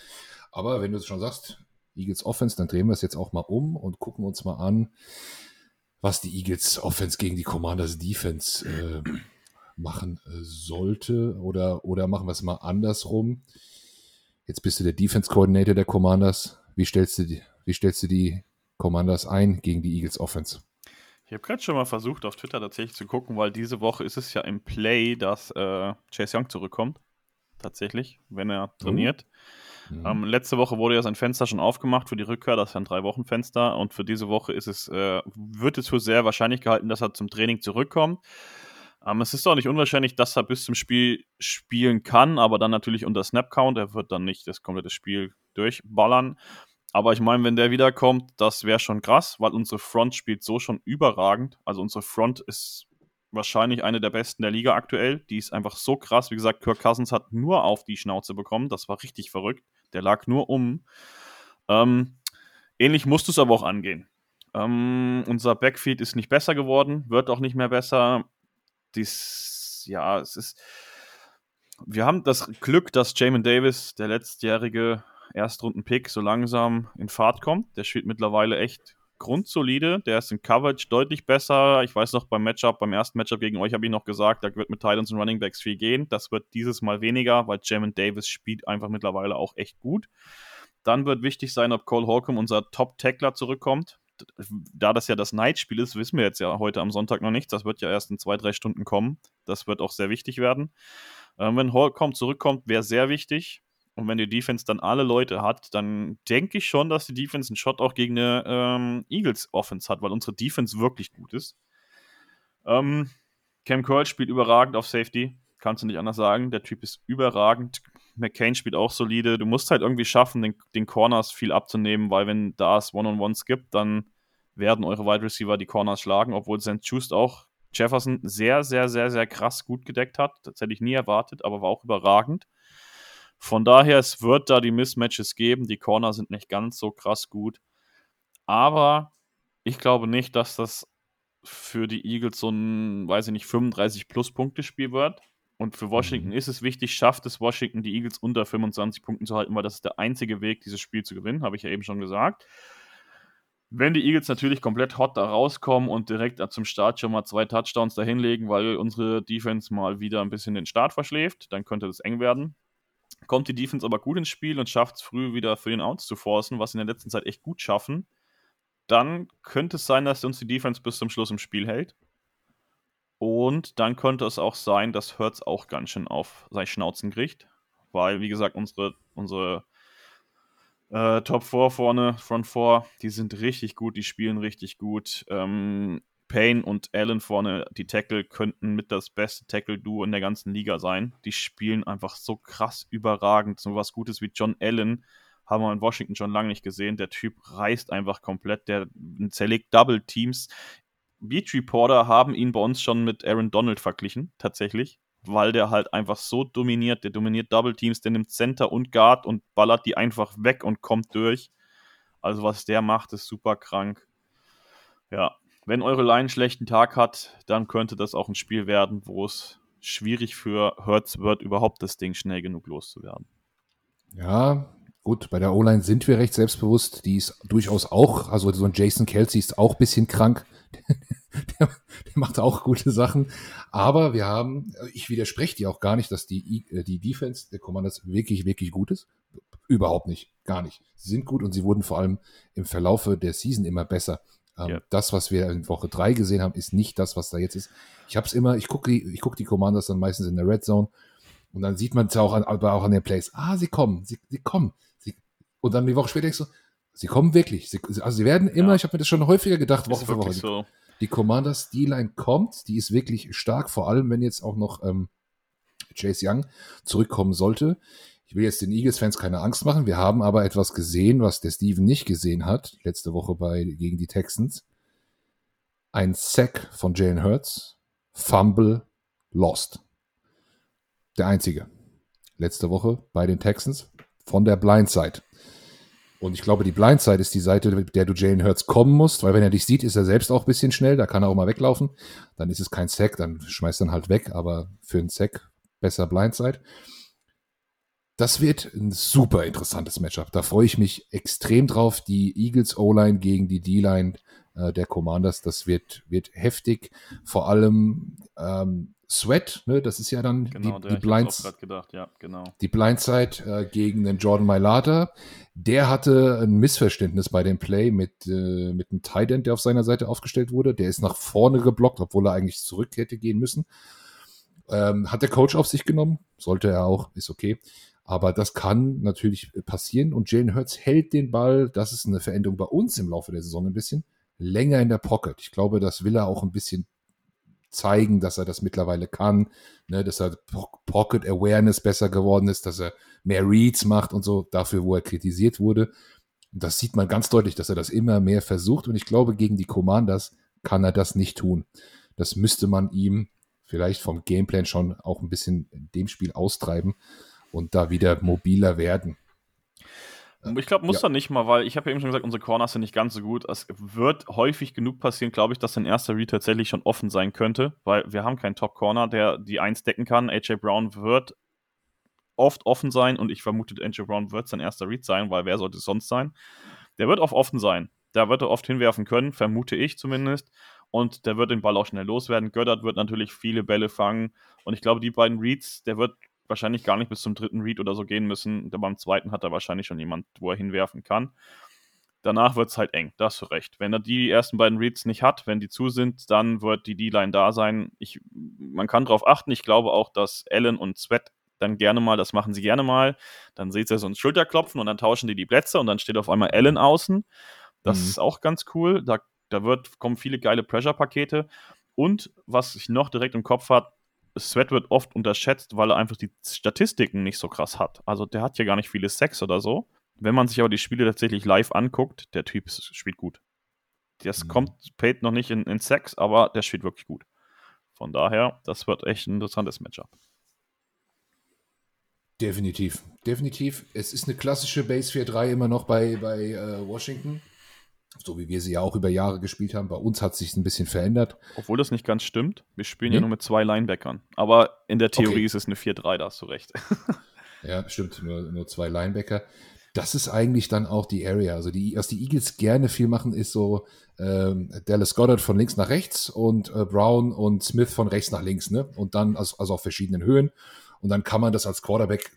Aber wenn du es schon sagst, Eagles Offense, dann drehen wir es jetzt auch mal um und gucken uns mal an, was die Eagles Offense gegen die Commanders Defense äh, machen äh, sollte. Oder, oder machen wir es mal andersrum. Jetzt bist du der Defense Coordinator der Commanders. Wie stellst du die, wie stellst du die Commanders ein gegen die Eagles Offense? Ich habe gerade schon mal versucht, auf Twitter tatsächlich zu gucken, weil diese Woche ist es ja im Play, dass äh, Chase Young zurückkommt. Tatsächlich, wenn er trainiert. Mhm. Ähm, letzte Woche wurde ja sein Fenster schon aufgemacht für die Rückkehr, das ist ein Drei-Wochen-Fenster. Und für diese Woche ist es, äh, wird es für sehr wahrscheinlich gehalten, dass er zum Training zurückkommt. Ähm, es ist auch nicht unwahrscheinlich, dass er bis zum Spiel spielen kann, aber dann natürlich unter Snap-Count. Er wird dann nicht das komplette Spiel durchballern. Aber ich meine, wenn der wiederkommt, das wäre schon krass, weil unsere Front spielt so schon überragend. Also unsere Front ist wahrscheinlich eine der besten der Liga aktuell. Die ist einfach so krass. Wie gesagt, Kirk Cousins hat nur auf die Schnauze bekommen. Das war richtig verrückt. Der lag nur um. Ähm, ähnlich musst du es aber auch angehen. Ähm, unser Backfield ist nicht besser geworden, wird auch nicht mehr besser. Dies, ja, es ist. Wir haben das Glück, dass Jamin Davis, der letztjährige Erstrunden-Pick, so langsam in Fahrt kommt. Der spielt mittlerweile echt grundsolide. Der ist in Coverage deutlich besser. Ich weiß noch beim Matchup, beim ersten Matchup gegen euch habe ich noch gesagt, da wird mit Titans und Running Backs viel gehen. Das wird dieses Mal weniger, weil Jamin Davis spielt einfach mittlerweile auch echt gut. Dann wird wichtig sein, ob Cole Holcomb, unser Top-Tackler, zurückkommt. Da das ja das Night-Spiel ist, wissen wir jetzt ja heute am Sonntag noch nichts. Das wird ja erst in zwei, drei Stunden kommen. Das wird auch sehr wichtig werden. Ähm, wenn Holcomb zurückkommt, wäre sehr wichtig. Und wenn die Defense dann alle Leute hat, dann denke ich schon, dass die Defense einen Shot auch gegen eine ähm, Eagles Offense hat, weil unsere Defense wirklich gut ist. Ähm, Cam Curl spielt überragend auf Safety, kannst du nicht anders sagen. Der Typ ist überragend. McCain spielt auch solide. Du musst halt irgendwie schaffen, den, den Corners viel abzunehmen, weil wenn da es One-on-Ones gibt, dann werden eure Wide Receiver die Corners schlagen, obwohl St. Just auch Jefferson sehr, sehr, sehr, sehr krass gut gedeckt hat. Das hätte ich nie erwartet, aber war auch überragend. Von daher, es wird da die Mismatches geben. Die Corner sind nicht ganz so krass gut. Aber ich glaube nicht, dass das für die Eagles so ein, weiß ich nicht, 35-Plus-Punkte-Spiel wird. Und für Washington mhm. ist es wichtig, schafft es Washington, die Eagles unter 25 Punkten zu halten, weil das ist der einzige Weg, dieses Spiel zu gewinnen, habe ich ja eben schon gesagt. Wenn die Eagles natürlich komplett hot da rauskommen und direkt zum Start schon mal zwei Touchdowns dahinlegen, weil unsere Defense mal wieder ein bisschen den Start verschläft, dann könnte das eng werden. Kommt die Defense aber gut ins Spiel und schafft es früh wieder für den Outs zu forcen, was sie in der letzten Zeit echt gut schaffen, dann könnte es sein, dass uns die Defense bis zum Schluss im Spiel hält. Und dann könnte es auch sein, dass Hertz auch ganz schön auf seine Schnauzen kriegt. Weil, wie gesagt, unsere, unsere äh, Top 4 vorne, Front 4, die sind richtig gut, die spielen richtig gut. Ähm, Payne und Allen vorne, die Tackle, könnten mit das beste Tackle-Duo in der ganzen Liga sein. Die spielen einfach so krass überragend. So was Gutes wie John Allen haben wir in Washington schon lange nicht gesehen. Der Typ reißt einfach komplett, der zerlegt Double Teams. Beach Reporter haben ihn bei uns schon mit Aaron Donald verglichen, tatsächlich weil der halt einfach so dominiert. Der dominiert Double Teams, der nimmt Center und Guard und ballert die einfach weg und kommt durch. Also was der macht, ist super krank. Ja, wenn eure Line einen schlechten Tag hat, dann könnte das auch ein Spiel werden, wo es schwierig für Hertz wird, überhaupt das Ding schnell genug loszuwerden. Ja, gut, bei der O-Line sind wir recht selbstbewusst. Die ist durchaus auch, also so ein Jason Kelsey ist auch ein bisschen krank. [LAUGHS] der, der macht auch gute Sachen. Aber wir haben, ich widerspreche dir auch gar nicht, dass die, äh, die Defense der Commanders wirklich, wirklich gut ist. Überhaupt nicht, gar nicht. Sie sind gut und sie wurden vor allem im Verlaufe der Season immer besser. Ähm, ja. Das, was wir in Woche 3 gesehen haben, ist nicht das, was da jetzt ist. Ich habe es immer, ich gucke die, guck die Commanders dann meistens in der Red Zone und dann sieht man es auch an, aber auch an den Plays. Ah, sie kommen, sie, sie kommen. Sie, und dann die Woche später denkst du, sie kommen wirklich. Sie, also sie werden immer, ja. ich habe mir das schon häufiger gedacht, Woche für Woche. So die Commanders D-Line kommt, die ist wirklich stark, vor allem wenn jetzt auch noch ähm, Chase Young zurückkommen sollte. Ich will jetzt den Eagles-Fans keine Angst machen. Wir haben aber etwas gesehen, was der Steven nicht gesehen hat, letzte Woche bei, gegen die Texans. Ein Sack von Jalen Hurts, Fumble, Lost. Der einzige. Letzte Woche bei den Texans von der Blindside. Und ich glaube, die Blindside ist die Seite, mit der du Jalen Hurts kommen musst, weil wenn er dich sieht, ist er selbst auch ein bisschen schnell, da kann er auch mal weglaufen. Dann ist es kein Sack, dann schmeißt er halt weg, aber für einen Sack besser Blindside. Das wird ein super interessantes Matchup. Da freue ich mich extrem drauf. Die Eagles O-Line gegen die D-Line äh, der Commanders, das wird, wird heftig. Vor allem ähm, Sweat, ne, das ist ja dann genau, die, die Blinds, gedacht, ja, genau. Die Blindside äh, gegen den Jordan Mailata. Der hatte ein Missverständnis bei dem Play mit, äh, mit einem Tight End, der auf seiner Seite aufgestellt wurde. Der ist nach vorne geblockt, obwohl er eigentlich zurück hätte gehen müssen. Ähm, hat der Coach auf sich genommen, sollte er auch, ist okay. Aber das kann natürlich passieren und Jalen Hurts hält den Ball, das ist eine Veränderung bei uns im Laufe der Saison ein bisschen, länger in der Pocket. Ich glaube, das will er auch ein bisschen zeigen, dass er das mittlerweile kann, ne, dass er Pocket Awareness besser geworden ist, dass er mehr Reads macht und so, dafür, wo er kritisiert wurde. Das sieht man ganz deutlich, dass er das immer mehr versucht und ich glaube, gegen die Commanders kann er das nicht tun. Das müsste man ihm vielleicht vom Gameplan schon auch ein bisschen in dem Spiel austreiben und da wieder mobiler werden. Ich glaube, muss ja. er nicht mal, weil ich habe ja eben schon gesagt, unsere Corners sind nicht ganz so gut. Es wird häufig genug passieren, glaube ich, dass ein erster Read tatsächlich schon offen sein könnte, weil wir haben keinen Top-Corner, der die Eins decken kann. AJ Brown wird oft offen sein und ich vermute, AJ Brown wird sein erster Read sein, weil wer sollte es sonst sein? Der wird oft offen sein. Da wird er oft hinwerfen können, vermute ich zumindest. Und der wird den Ball auch schnell loswerden. Göttert wird natürlich viele Bälle fangen. Und ich glaube, die beiden Reads, der wird wahrscheinlich gar nicht bis zum dritten Read oder so gehen müssen. Beim zweiten hat er wahrscheinlich schon jemand, wo er hinwerfen kann. Danach wird es halt eng, da hast du recht. Wenn er die ersten beiden Reads nicht hat, wenn die zu sind, dann wird die D-Line da sein. Ich, man kann darauf achten. Ich glaube auch, dass Allen und Sweat dann gerne mal, das machen sie gerne mal. Dann seht ihr so ein Schulterklopfen und dann tauschen die die Plätze und dann steht auf einmal Allen außen. Das mhm. ist auch ganz cool. Da, da wird, kommen viele geile Pressure-Pakete. Und was ich noch direkt im Kopf habe, Sweat wird oft unterschätzt, weil er einfach die Statistiken nicht so krass hat. Also der hat ja gar nicht viele Sex oder so. Wenn man sich aber die Spiele tatsächlich live anguckt, der Typ spielt gut. Das mhm. kommt Pate noch nicht in, in Sex, aber der spielt wirklich gut. Von daher, das wird echt ein interessantes Matchup. Definitiv, definitiv. Es ist eine klassische Base 4-3 immer noch bei, bei äh, Washington. So wie wir sie ja auch über Jahre gespielt haben. Bei uns hat sich ein bisschen verändert. Obwohl das nicht ganz stimmt. Wir spielen nee? ja nur mit zwei Linebackern. Aber in der Theorie okay. ist es eine 4-3, da hast du recht. [LAUGHS] ja, stimmt. Nur, nur zwei Linebacker. Das ist eigentlich dann auch die Area. Also die, was die Eagles gerne viel machen, ist so ähm, Dallas Goddard von links nach rechts und äh, Brown und Smith von rechts nach links, ne? Und dann also, also auf verschiedenen Höhen. Und dann kann man das als Quarterback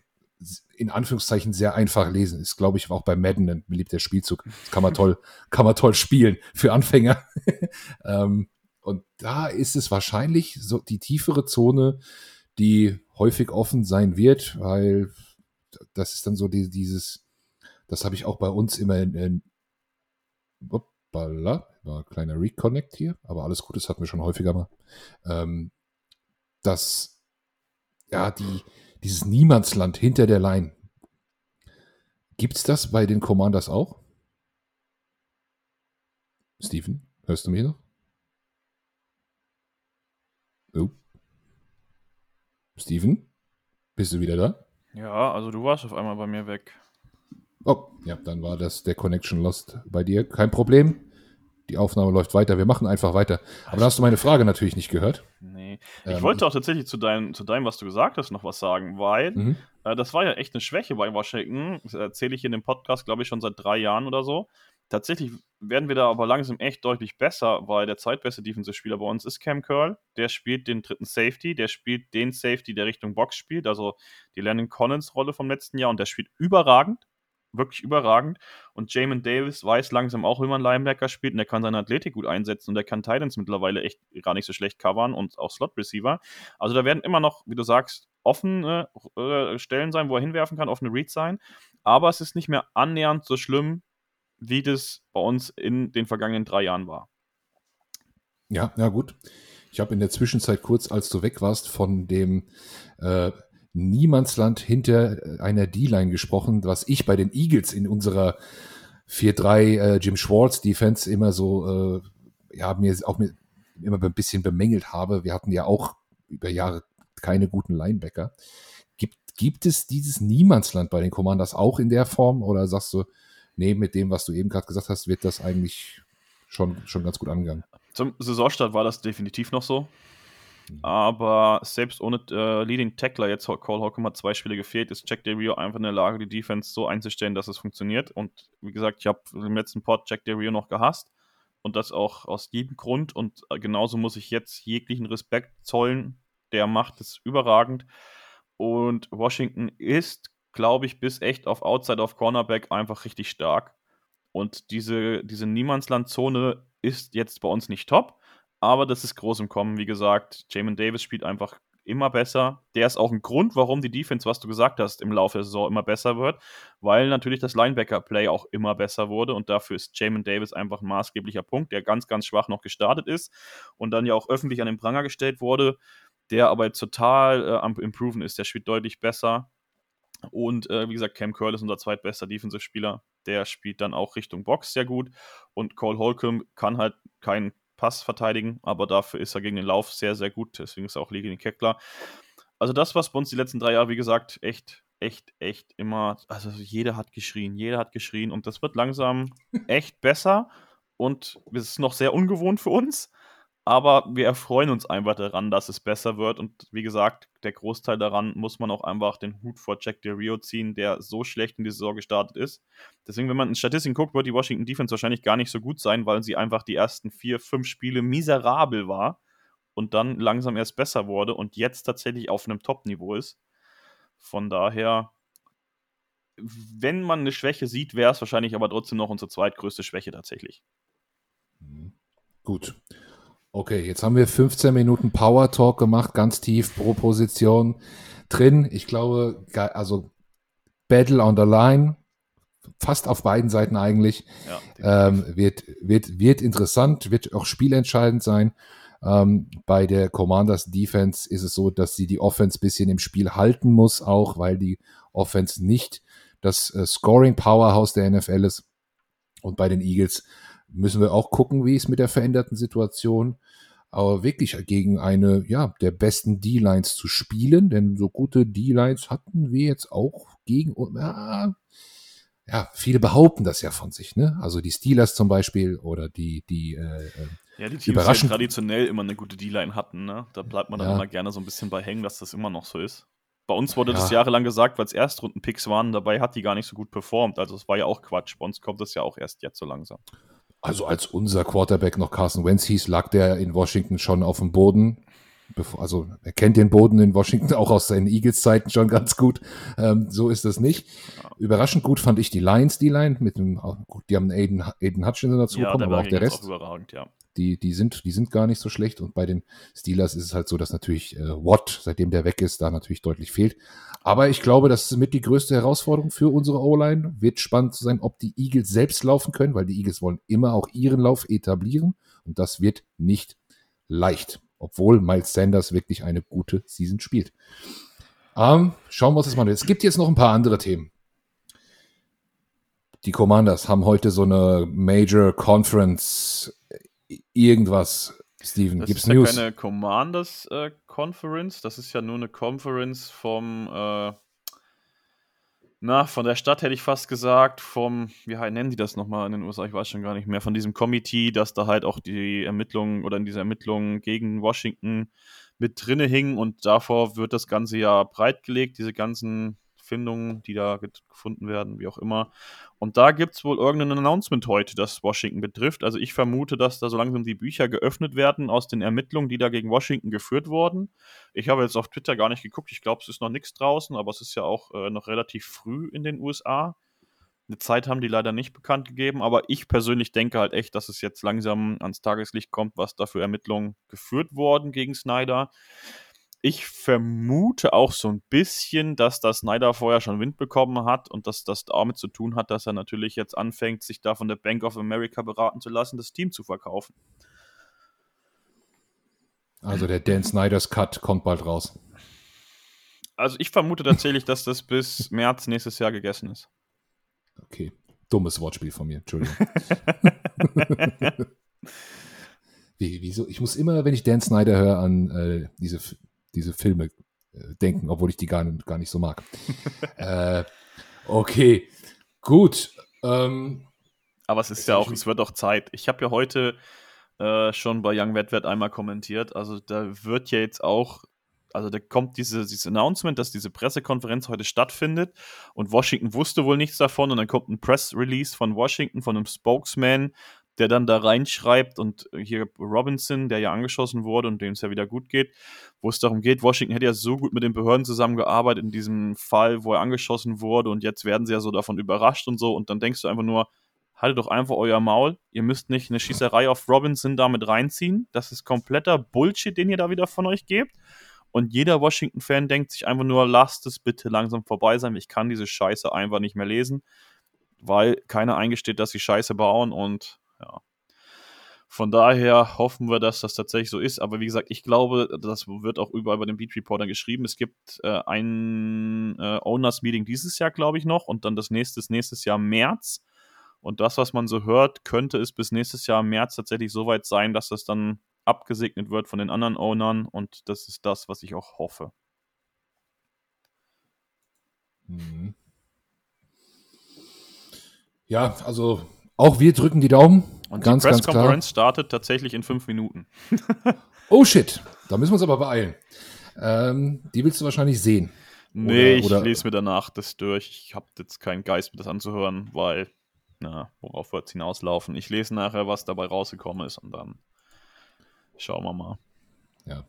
in Anführungszeichen sehr einfach lesen. Ist, glaube ich, auch bei Madden ein beliebter Spielzug. Das kann man toll, [LAUGHS] kann man toll spielen für Anfänger. [LAUGHS] ähm, und da ist es wahrscheinlich so die tiefere Zone, die häufig offen sein wird, weil das ist dann so die, dieses, das habe ich auch bei uns immer in, in hoppala, war ein kleiner Reconnect hier, aber alles gut, das hatten wir schon häufiger mal. Ähm, dass ja die dieses Niemandsland hinter der Line. Gibt es das bei den Commanders auch? Steven, hörst du mich noch? Oh. Steven, bist du wieder da? Ja, also du warst auf einmal bei mir weg. Oh, ja, dann war das der Connection Lost bei dir. Kein Problem die Aufnahme läuft weiter. Wir machen einfach weiter. Aber da hast du meine Frage natürlich nicht gehört. Nee. Ich ähm, wollte auch tatsächlich zu deinem, zu deinem, was du gesagt hast, noch was sagen, weil mhm. äh, das war ja echt eine Schwäche bei Washington. Das erzähle ich in dem Podcast, glaube ich, schon seit drei Jahren oder so. Tatsächlich werden wir da aber langsam echt deutlich besser, weil der zweitbeste Defensive-Spieler bei uns ist Cam Curl. Der spielt den dritten Safety, der spielt den Safety, der Richtung Box spielt, also die Lennon Collins-Rolle vom letzten Jahr und der spielt überragend wirklich überragend. Und Jamin Davis weiß langsam auch, wie man Linebacker spielt und er kann seine Athletik gut einsetzen und er kann Titans mittlerweile echt gar nicht so schlecht covern und auch Slot Receiver. Also da werden immer noch, wie du sagst, offene äh, Stellen sein, wo er hinwerfen kann, offene Reads sein. Aber es ist nicht mehr annähernd so schlimm, wie das bei uns in den vergangenen drei Jahren war. Ja, ja, gut. Ich habe in der Zwischenzeit kurz, als du weg warst, von dem äh, Niemandsland hinter einer D-Line gesprochen, was ich bei den Eagles in unserer 4-3 äh, Jim Schwartz Defense immer so, äh, ja, mir auch mit, immer ein bisschen bemängelt habe. Wir hatten ja auch über Jahre keine guten Linebacker. Gibt, gibt es dieses Niemandsland bei den Commanders auch in der Form oder sagst du, nee, mit dem, was du eben gerade gesagt hast, wird das eigentlich schon, schon ganz gut angegangen? Zum Saisonstart war das definitiv noch so. Aber selbst ohne äh, Leading Tackler, jetzt Cole Holcomb hat zwei Spiele gefehlt, ist Jack Del Rio einfach in der Lage, die Defense so einzustellen, dass es funktioniert. Und wie gesagt, ich habe im letzten Pod Jack Del Rio noch gehasst. Und das auch aus jedem Grund. Und äh, genauso muss ich jetzt jeglichen Respekt zollen. Der macht es überragend. Und Washington ist, glaube ich, bis echt auf Outside of Cornerback einfach richtig stark. Und diese, diese Niemandslandzone ist jetzt bei uns nicht top aber das ist groß im Kommen. Wie gesagt, Jamin Davis spielt einfach immer besser. Der ist auch ein Grund, warum die Defense, was du gesagt hast, im Laufe der Saison immer besser wird, weil natürlich das Linebacker-Play auch immer besser wurde und dafür ist Jamin Davis einfach ein maßgeblicher Punkt, der ganz, ganz schwach noch gestartet ist und dann ja auch öffentlich an den Pranger gestellt wurde, der aber total äh, am Improven ist. Der spielt deutlich besser. Und äh, wie gesagt, Cam Curl ist unser zweitbester Defensive-Spieler. Der spielt dann auch Richtung Box sehr gut. Und Cole Holcomb kann halt keinen Pass verteidigen, aber dafür ist er gegen den Lauf sehr, sehr gut. Deswegen ist er auch gegen Keckler. Also das, was bei uns die letzten drei Jahre, wie gesagt, echt, echt, echt immer, also jeder hat geschrien, jeder hat geschrien und das wird langsam [LAUGHS] echt besser und es ist noch sehr ungewohnt für uns. Aber wir erfreuen uns einfach daran, dass es besser wird. Und wie gesagt, der Großteil daran muss man auch einfach den Hut vor Jack Del Rio ziehen, der so schlecht in die Saison gestartet ist. Deswegen, wenn man in Statistiken guckt, wird die Washington Defense wahrscheinlich gar nicht so gut sein, weil sie einfach die ersten vier, fünf Spiele miserabel war und dann langsam erst besser wurde und jetzt tatsächlich auf einem Top-Niveau ist. Von daher, wenn man eine Schwäche sieht, wäre es wahrscheinlich aber trotzdem noch unsere zweitgrößte Schwäche tatsächlich. Gut. Okay, jetzt haben wir 15 Minuten Power Talk gemacht, ganz tief pro Position drin. Ich glaube, also Battle on the Line, fast auf beiden Seiten eigentlich, ja, ähm, wird, wird, wird interessant, wird auch spielentscheidend sein. Ähm, bei der Commanders Defense ist es so, dass sie die Offense bisschen im Spiel halten muss, auch weil die Offense nicht das äh, Scoring Powerhouse der NFL ist. Und bei den Eagles müssen wir auch gucken, wie es mit der veränderten Situation aber wirklich gegen eine, ja, der besten D-Lines zu spielen, denn so gute D-Lines hatten wir jetzt auch gegen, ja, ja, viele behaupten das ja von sich, ne? Also die Steelers zum Beispiel oder die, die, äh, äh ja, die Teams, die traditionell immer eine gute D-Line hatten, ne? Da bleibt man dann ja. immer gerne so ein bisschen bei hängen, dass das immer noch so ist. Bei uns wurde ja. das jahrelang gesagt, weil es Erstrunden-Picks waren, dabei hat die gar nicht so gut performt. Also es war ja auch Quatsch. Bei uns kommt das ja auch erst jetzt so langsam. Also als unser Quarterback noch Carson Wentz hieß, lag der in Washington schon auf dem Boden. Also er kennt den Boden in Washington [LAUGHS] auch aus seinen Eagles-Zeiten schon ganz gut. Ähm, so ist das nicht. Überraschend gut fand ich die Lions, die Line, mit dem, gut, die haben Aiden, Aiden Hutchinson dazu ja, bekommen, aber auch der Rest. Auch überragend, ja. Die, die, sind, die sind gar nicht so schlecht. Und bei den Steelers ist es halt so, dass natürlich äh, Watt, seitdem der weg ist, da natürlich deutlich fehlt. Aber ich glaube, das ist mit die größte Herausforderung für unsere O-Line. Wird spannend sein, ob die Eagles selbst laufen können, weil die Eagles wollen immer auch ihren Lauf etablieren. Und das wird nicht leicht, obwohl Miles Sanders wirklich eine gute Season spielt. Ähm, schauen wir uns das mal an. Es gibt jetzt noch ein paar andere Themen. Die Commanders haben heute so eine Major Conference irgendwas Steven, das gibt's ist News? ja keine Commanders äh, Conference, das ist ja nur eine Conference vom, äh, na, von der Stadt hätte ich fast gesagt, vom, wie nennen die das nochmal in den USA, ich weiß schon gar nicht mehr, von diesem Committee, dass da halt auch die Ermittlungen oder in dieser Ermittlungen gegen Washington mit drinne hingen und davor wird das Ganze ja breitgelegt, diese ganzen Findungen, die da gefunden werden, wie auch immer. Und da gibt es wohl irgendein Announcement heute, das Washington betrifft. Also ich vermute, dass da so langsam die Bücher geöffnet werden aus den Ermittlungen, die da gegen Washington geführt wurden. Ich habe jetzt auf Twitter gar nicht geguckt. Ich glaube, es ist noch nichts draußen, aber es ist ja auch äh, noch relativ früh in den USA. Eine Zeit haben die leider nicht bekannt gegeben, aber ich persönlich denke halt echt, dass es jetzt langsam ans Tageslicht kommt, was da für Ermittlungen geführt wurden gegen Snyder. Ich vermute auch so ein bisschen, dass das Snyder vorher schon Wind bekommen hat und dass das damit zu tun hat, dass er natürlich jetzt anfängt, sich da von der Bank of America beraten zu lassen, das Team zu verkaufen. Also der Dan Snyders Cut kommt bald raus. Also ich vermute tatsächlich, dass das bis März nächstes Jahr gegessen ist. Okay. Dummes Wortspiel von mir, Entschuldigung. [LAUGHS] Wie, wieso? Ich muss immer, wenn ich Dan Snyder höre, an äh, diese diese Filme äh, denken, obwohl ich die gar, gar nicht so mag. [LAUGHS] äh, okay, gut. Ähm, Aber es ist ja auch, es wird auch Zeit. Ich habe ja heute äh, schon bei Young Wetwert einmal kommentiert. Also da wird ja jetzt auch, also da kommt diese, dieses Announcement, dass diese Pressekonferenz heute stattfindet und Washington wusste wohl nichts davon und dann kommt ein Press Release von Washington, von einem Spokesman, der dann da reinschreibt und hier Robinson, der ja angeschossen wurde und dem es ja wieder gut geht, wo es darum geht, Washington hätte ja so gut mit den Behörden zusammengearbeitet in diesem Fall, wo er angeschossen wurde und jetzt werden sie ja so davon überrascht und so und dann denkst du einfach nur, haltet doch einfach euer Maul, ihr müsst nicht eine Schießerei auf Robinson damit reinziehen, das ist kompletter Bullshit, den ihr da wieder von euch gebt und jeder Washington-Fan denkt sich einfach nur, lasst es bitte langsam vorbei sein, ich kann diese Scheiße einfach nicht mehr lesen, weil keiner eingesteht, dass sie Scheiße bauen und ja. Von daher hoffen wir, dass das tatsächlich so ist. Aber wie gesagt, ich glaube, das wird auch überall bei den Beat Reportern geschrieben. Es gibt äh, ein äh, Owners Meeting dieses Jahr, glaube ich, noch und dann das nächste nächstes Jahr März. Und das, was man so hört, könnte es bis nächstes Jahr März tatsächlich so weit sein, dass das dann abgesegnet wird von den anderen Ownern. Und das ist das, was ich auch hoffe. Mhm. Ja, also auch wir drücken die Daumen. Und ganz, die Press startet tatsächlich in fünf Minuten. [LAUGHS] oh shit, da müssen wir uns aber beeilen. Ähm, die willst du wahrscheinlich sehen. Nee, oder, ich lese mir danach das durch. Ich habe jetzt keinen Geist, mir das anzuhören, weil, na, worauf wird es hinauslaufen? Ich lese nachher, was dabei rausgekommen ist und dann schauen wir mal. Ja.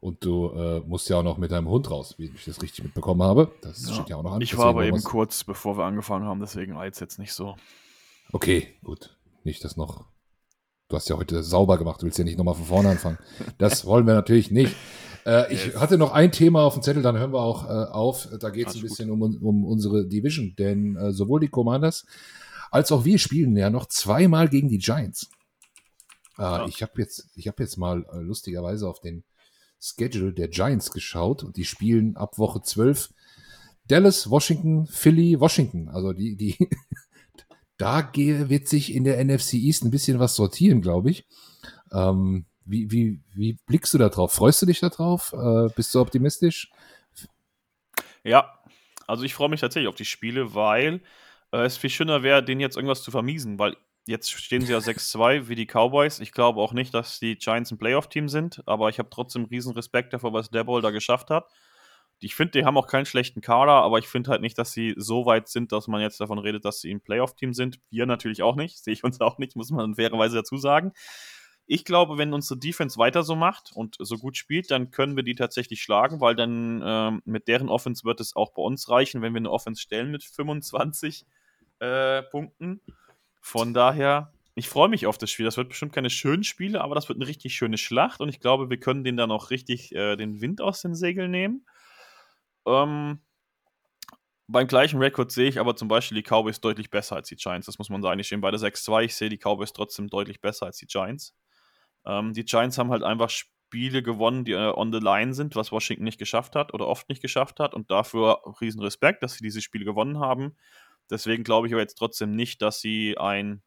Und du äh, musst ja auch noch mit deinem Hund raus, wie ich das richtig mitbekommen habe. Das ja. steht ja auch noch an. Ich war aber eben kurz, bevor wir angefangen haben, deswegen es jetzt nicht so. Okay, gut. Nicht das noch. Du hast ja heute sauber gemacht, du willst ja nicht nochmal von vorne anfangen. Das [LAUGHS] wollen wir natürlich nicht. Äh, ich hatte noch ein Thema auf dem Zettel, dann hören wir auch äh, auf. Da geht es ein bisschen um, um, unsere Division, denn äh, sowohl die Commanders als auch wir spielen ja noch zweimal gegen die Giants. Äh, ja. Ich habe jetzt, hab jetzt mal äh, lustigerweise auf den Schedule der Giants geschaut und die spielen ab Woche 12 Dallas, Washington, Philly, Washington. Also die, die da wird sich in der NFC East ein bisschen was sortieren, glaube ich. Ähm, wie, wie, wie blickst du da drauf? Freust du dich da drauf? Äh, bist du optimistisch? Ja, also ich freue mich tatsächlich auf die Spiele, weil äh, es viel schöner wäre, denen jetzt irgendwas zu vermiesen, weil jetzt stehen sie ja 6-2 wie die Cowboys. Ich glaube auch nicht, dass die Giants ein Playoff-Team sind, aber ich habe trotzdem riesen Respekt davor, was Debol da geschafft hat. Ich finde, die haben auch keinen schlechten Kader, aber ich finde halt nicht, dass sie so weit sind, dass man jetzt davon redet, dass sie ein Playoff-Team sind. Wir natürlich auch nicht, [LAUGHS] sehe ich uns auch nicht, muss man fairerweise dazu sagen. Ich glaube, wenn unsere Defense weiter so macht und so gut spielt, dann können wir die tatsächlich schlagen, weil dann ähm, mit deren Offense wird es auch bei uns reichen, wenn wir eine Offense stellen mit 25 äh, Punkten. Von daher, ich freue mich auf das Spiel. Das wird bestimmt keine schönen Spiele, aber das wird eine richtig schöne Schlacht und ich glaube, wir können den dann auch richtig äh, den Wind aus den Segeln nehmen. Ähm, beim gleichen Rekord sehe ich aber zum Beispiel die Cowboys deutlich besser als die Giants. Das muss man sagen. Ich stehe bei der 6-2. Ich sehe die Cowboys trotzdem deutlich besser als die Giants. Ähm, die Giants haben halt einfach Spiele gewonnen, die äh, on the line sind, was Washington nicht geschafft hat oder oft nicht geschafft hat. Und dafür riesen Respekt, dass sie diese Spiele gewonnen haben. Deswegen glaube ich aber jetzt trotzdem nicht, dass sie ein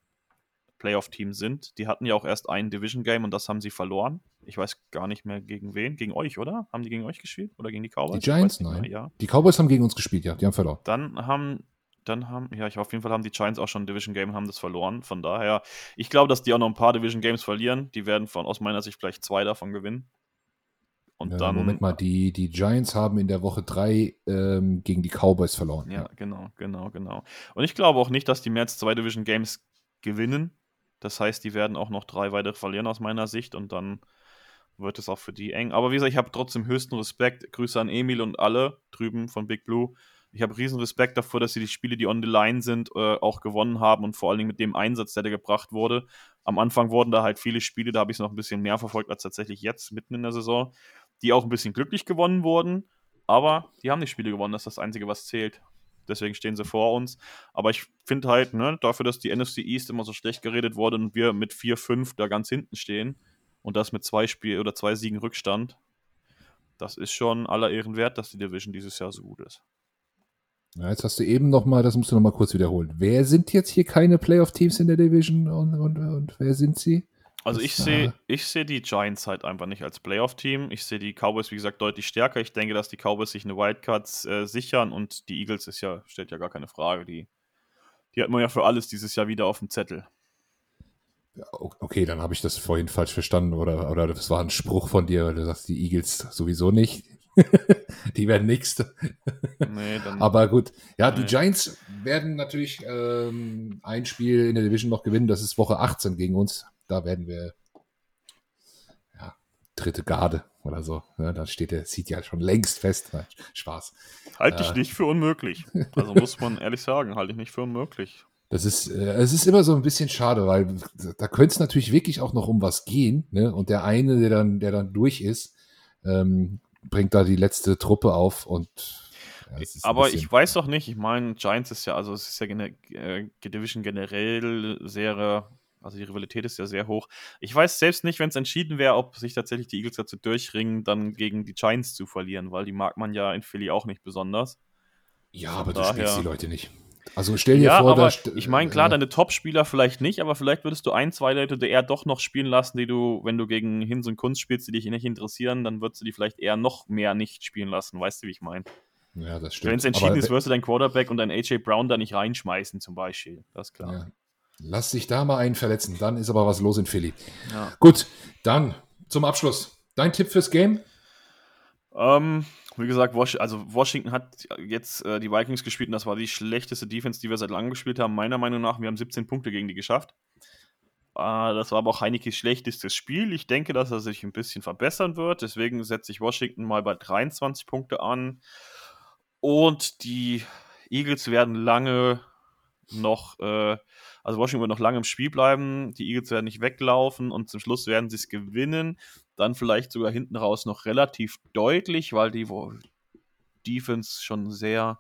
Playoff-Team sind. Die hatten ja auch erst ein Division-Game und das haben sie verloren. Ich weiß gar nicht mehr gegen wen. Gegen euch, oder? Haben die gegen euch gespielt? Oder gegen die Cowboys? Die Giants, nein. Ja. Die Cowboys haben gegen uns gespielt, ja. Die haben verloren. Dann haben, dann haben, ja, ich auf jeden Fall haben die Giants auch schon ein Division-Game und haben das verloren. Von daher, ich glaube, dass die auch noch ein paar Division-Games verlieren. Die werden von aus meiner Sicht vielleicht zwei davon gewinnen. Und ja, dann, Moment mal, die, die Giants haben in der Woche drei ähm, gegen die Cowboys verloren. Ja, ja, genau, genau, genau. Und ich glaube auch nicht, dass die mehr als zwei Division Games gewinnen. Das heißt, die werden auch noch drei weitere verlieren aus meiner Sicht und dann wird es auch für die eng. Aber wie gesagt, ich habe trotzdem höchsten Respekt. Grüße an Emil und alle drüben von Big Blue. Ich habe riesen Respekt davor, dass sie die Spiele, die on the line sind, äh, auch gewonnen haben und vor allen Dingen mit dem Einsatz, der da gebracht wurde. Am Anfang wurden da halt viele Spiele, da habe ich es noch ein bisschen mehr verfolgt als tatsächlich jetzt, mitten in der Saison, die auch ein bisschen glücklich gewonnen wurden. Aber die haben die Spiele gewonnen, das ist das Einzige, was zählt. Deswegen stehen sie vor uns. Aber ich finde halt, ne, dafür, dass die NFC East immer so schlecht geredet wurde und wir mit 4-5 da ganz hinten stehen und das mit zwei Spiel oder zwei Siegen Rückstand, das ist schon aller Ehren wert, dass die Division dieses Jahr so gut ist. Ja, jetzt hast du eben noch mal, das musst du noch mal kurz wiederholen. Wer sind jetzt hier keine Playoff-Teams in der Division und, und, und wer sind sie? Also ich sehe ich seh die Giants halt einfach nicht als Playoff-Team. Ich sehe die Cowboys, wie gesagt, deutlich stärker. Ich denke, dass die Cowboys sich eine Wildcard äh, sichern und die Eagles ist ja, stellt ja gar keine Frage. Die, die hat man ja für alles dieses Jahr wieder auf dem Zettel. Okay, dann habe ich das vorhin falsch verstanden oder, oder das war ein Spruch von dir, weil du sagst, die Eagles sowieso nicht. [LAUGHS] die werden nichts. Nee, Aber gut, ja, nee. die Giants werden natürlich ähm, ein Spiel in der Division noch gewinnen. Das ist Woche 18 gegen uns da werden wir ja, dritte Garde oder so. Ne? Da steht der, sieht ja schon längst fest. Spaß. Halte ich äh, nicht für unmöglich. [LAUGHS] Also muss man ehrlich sagen, halte ich nicht für unmöglich. Das ist, äh, es ist immer so ein bisschen schade, weil da könnte es natürlich wirklich auch noch um was gehen. Ne? Und der eine, der dann, der dann durch ist, ähm, bringt da die letzte Truppe auf und ja, aber ich weiß doch nicht, ich meine, Giants ist ja, also es ist ja äh, Division generell sehr also die Rivalität ist ja sehr hoch. Ich weiß selbst nicht, wenn es entschieden wäre, ob sich tatsächlich die Eagles dazu durchringen, dann gegen die Giants zu verlieren, weil die mag man ja in Philly auch nicht besonders. Ja, Von aber daher... du spielst die Leute nicht. Also stell dir ja, vor, aber ich meine, klar, deine Top-Spieler vielleicht nicht, aber vielleicht würdest du ein, zwei Leute eher doch noch spielen lassen, die du, wenn du gegen Hinz und Kunst spielst, die dich nicht interessieren, dann würdest du die vielleicht eher noch mehr nicht spielen lassen. Weißt du, wie ich meine? Ja, das stimmt. Wenn es entschieden aber, ist, wirst du deinen Quarterback und deinen AJ Brown da nicht reinschmeißen, zum Beispiel. Das ist klar. Ja. Lass sich da mal einen verletzen. Dann ist aber was los in Philly. Ja. Gut, dann zum Abschluss. Dein Tipp fürs Game? Ähm, wie gesagt, Was also Washington hat jetzt äh, die Vikings gespielt und das war die schlechteste Defense, die wir seit langem gespielt haben. Meiner Meinung nach, wir haben 17 Punkte gegen die geschafft. Äh, das war aber auch Heinekes schlechtestes Spiel. Ich denke, dass er sich ein bisschen verbessern wird. Deswegen setze ich Washington mal bei 23 Punkte an. Und die Eagles werden lange noch äh, also Washington wird noch lange im Spiel bleiben, die Eagles werden nicht weglaufen und zum Schluss werden sie es gewinnen. Dann vielleicht sogar hinten raus noch relativ deutlich, weil die Defense schon sehr,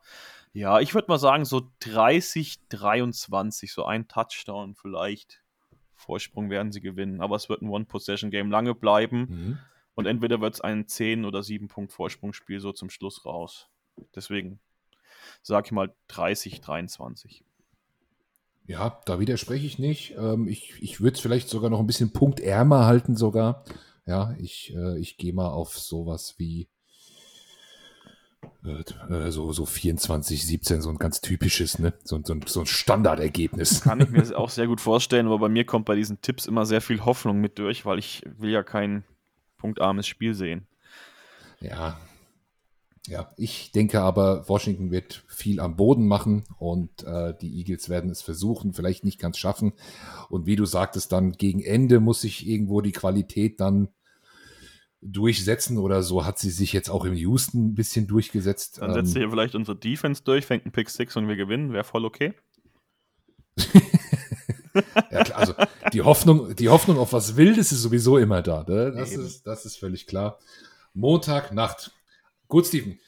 ja, ich würde mal sagen, so 30, 23, so ein Touchdown vielleicht. Vorsprung werden sie gewinnen, aber es wird ein One-Possession-Game lange bleiben. Mhm. Und entweder wird es ein 10 oder 7 Punkt Vorsprungsspiel so zum Schluss raus. Deswegen sage ich mal 30, 23. Ja, da widerspreche ich nicht. Ähm, ich ich würde es vielleicht sogar noch ein bisschen punktärmer halten sogar. Ja, ich, äh, ich gehe mal auf sowas wie äh, äh so, so 24, 17, so ein ganz typisches, ne? So, so, so ein Standardergebnis. [LAUGHS] Kann ich mir auch sehr gut vorstellen, aber bei mir kommt bei diesen Tipps immer sehr viel Hoffnung mit durch, weil ich will ja kein punktarmes Spiel sehen. Ja, ja, ich denke aber, Washington wird viel am Boden machen und äh, die Eagles werden es versuchen, vielleicht nicht ganz schaffen. Und wie du sagtest, dann gegen Ende muss sich irgendwo die Qualität dann durchsetzen oder so hat sie sich jetzt auch im Houston ein bisschen durchgesetzt. Dann setzt ähm, ihr vielleicht unsere Defense durch, fängt ein Pick 6 und wir gewinnen, wäre voll okay. [LAUGHS] ja, klar, also die Hoffnung, die Hoffnung auf was Wildes ist sowieso immer da. Ne? Das, ist, das ist völlig klar. Montagnacht. Gut, Steven.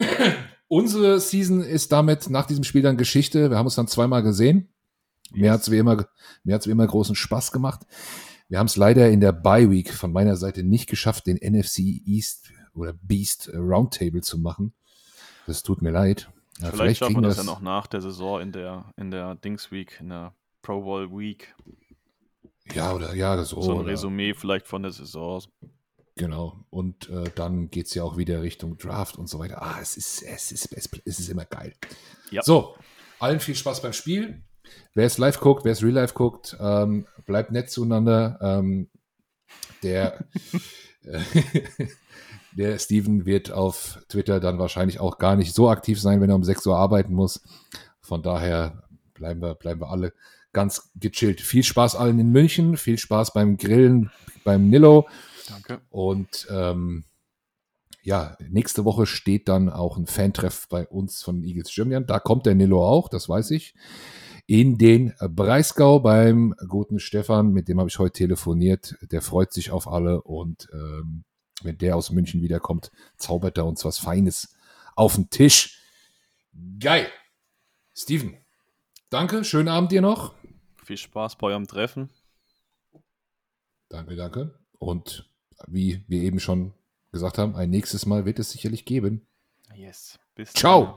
[CLEARS THROAT] Unsere Season ist damit nach diesem Spiel dann Geschichte. Wir haben uns dann zweimal gesehen. Yes. Mir hat es wie immer, mir hat's wie immer großen Spaß gemacht. Wir haben es leider in der Bye Week von meiner Seite nicht geschafft, den NFC East oder Beast Roundtable zu machen. Das tut mir leid. Ja, vielleicht, vielleicht schaffen wir das, das ja noch nach der Saison in der, in der Dings Week, in der Pro Bowl Week. Ja, oder ja, so. So ein Resümee vielleicht von der Saison. Genau. Und äh, dann geht es ja auch wieder Richtung Draft und so weiter. Ah, es ist, es ist, es ist immer geil. Ja. So, allen viel Spaß beim Spiel. Wer es live guckt, wer es real life guckt, ähm, bleibt nett zueinander. Ähm, der, [LAUGHS] der Steven wird auf Twitter dann wahrscheinlich auch gar nicht so aktiv sein, wenn er um 6 Uhr arbeiten muss. Von daher bleiben wir, bleiben wir alle ganz gechillt. Viel Spaß allen in München, viel Spaß beim Grillen beim Nillo. Danke. Und ähm, ja, nächste Woche steht dann auch ein Fantreff bei uns von Eagles Germany. Da kommt der Nilo auch, das weiß ich. In den Breisgau beim guten Stefan, mit dem habe ich heute telefoniert. Der freut sich auf alle und ähm, wenn der aus München wiederkommt, zaubert er uns was Feines auf den Tisch. Geil. Steven, danke, schönen Abend dir noch. Viel Spaß bei eurem Treffen. Danke, danke. Und wie wir eben schon gesagt haben, ein nächstes Mal wird es sicherlich geben. Yes. Bis Ciao. Dann.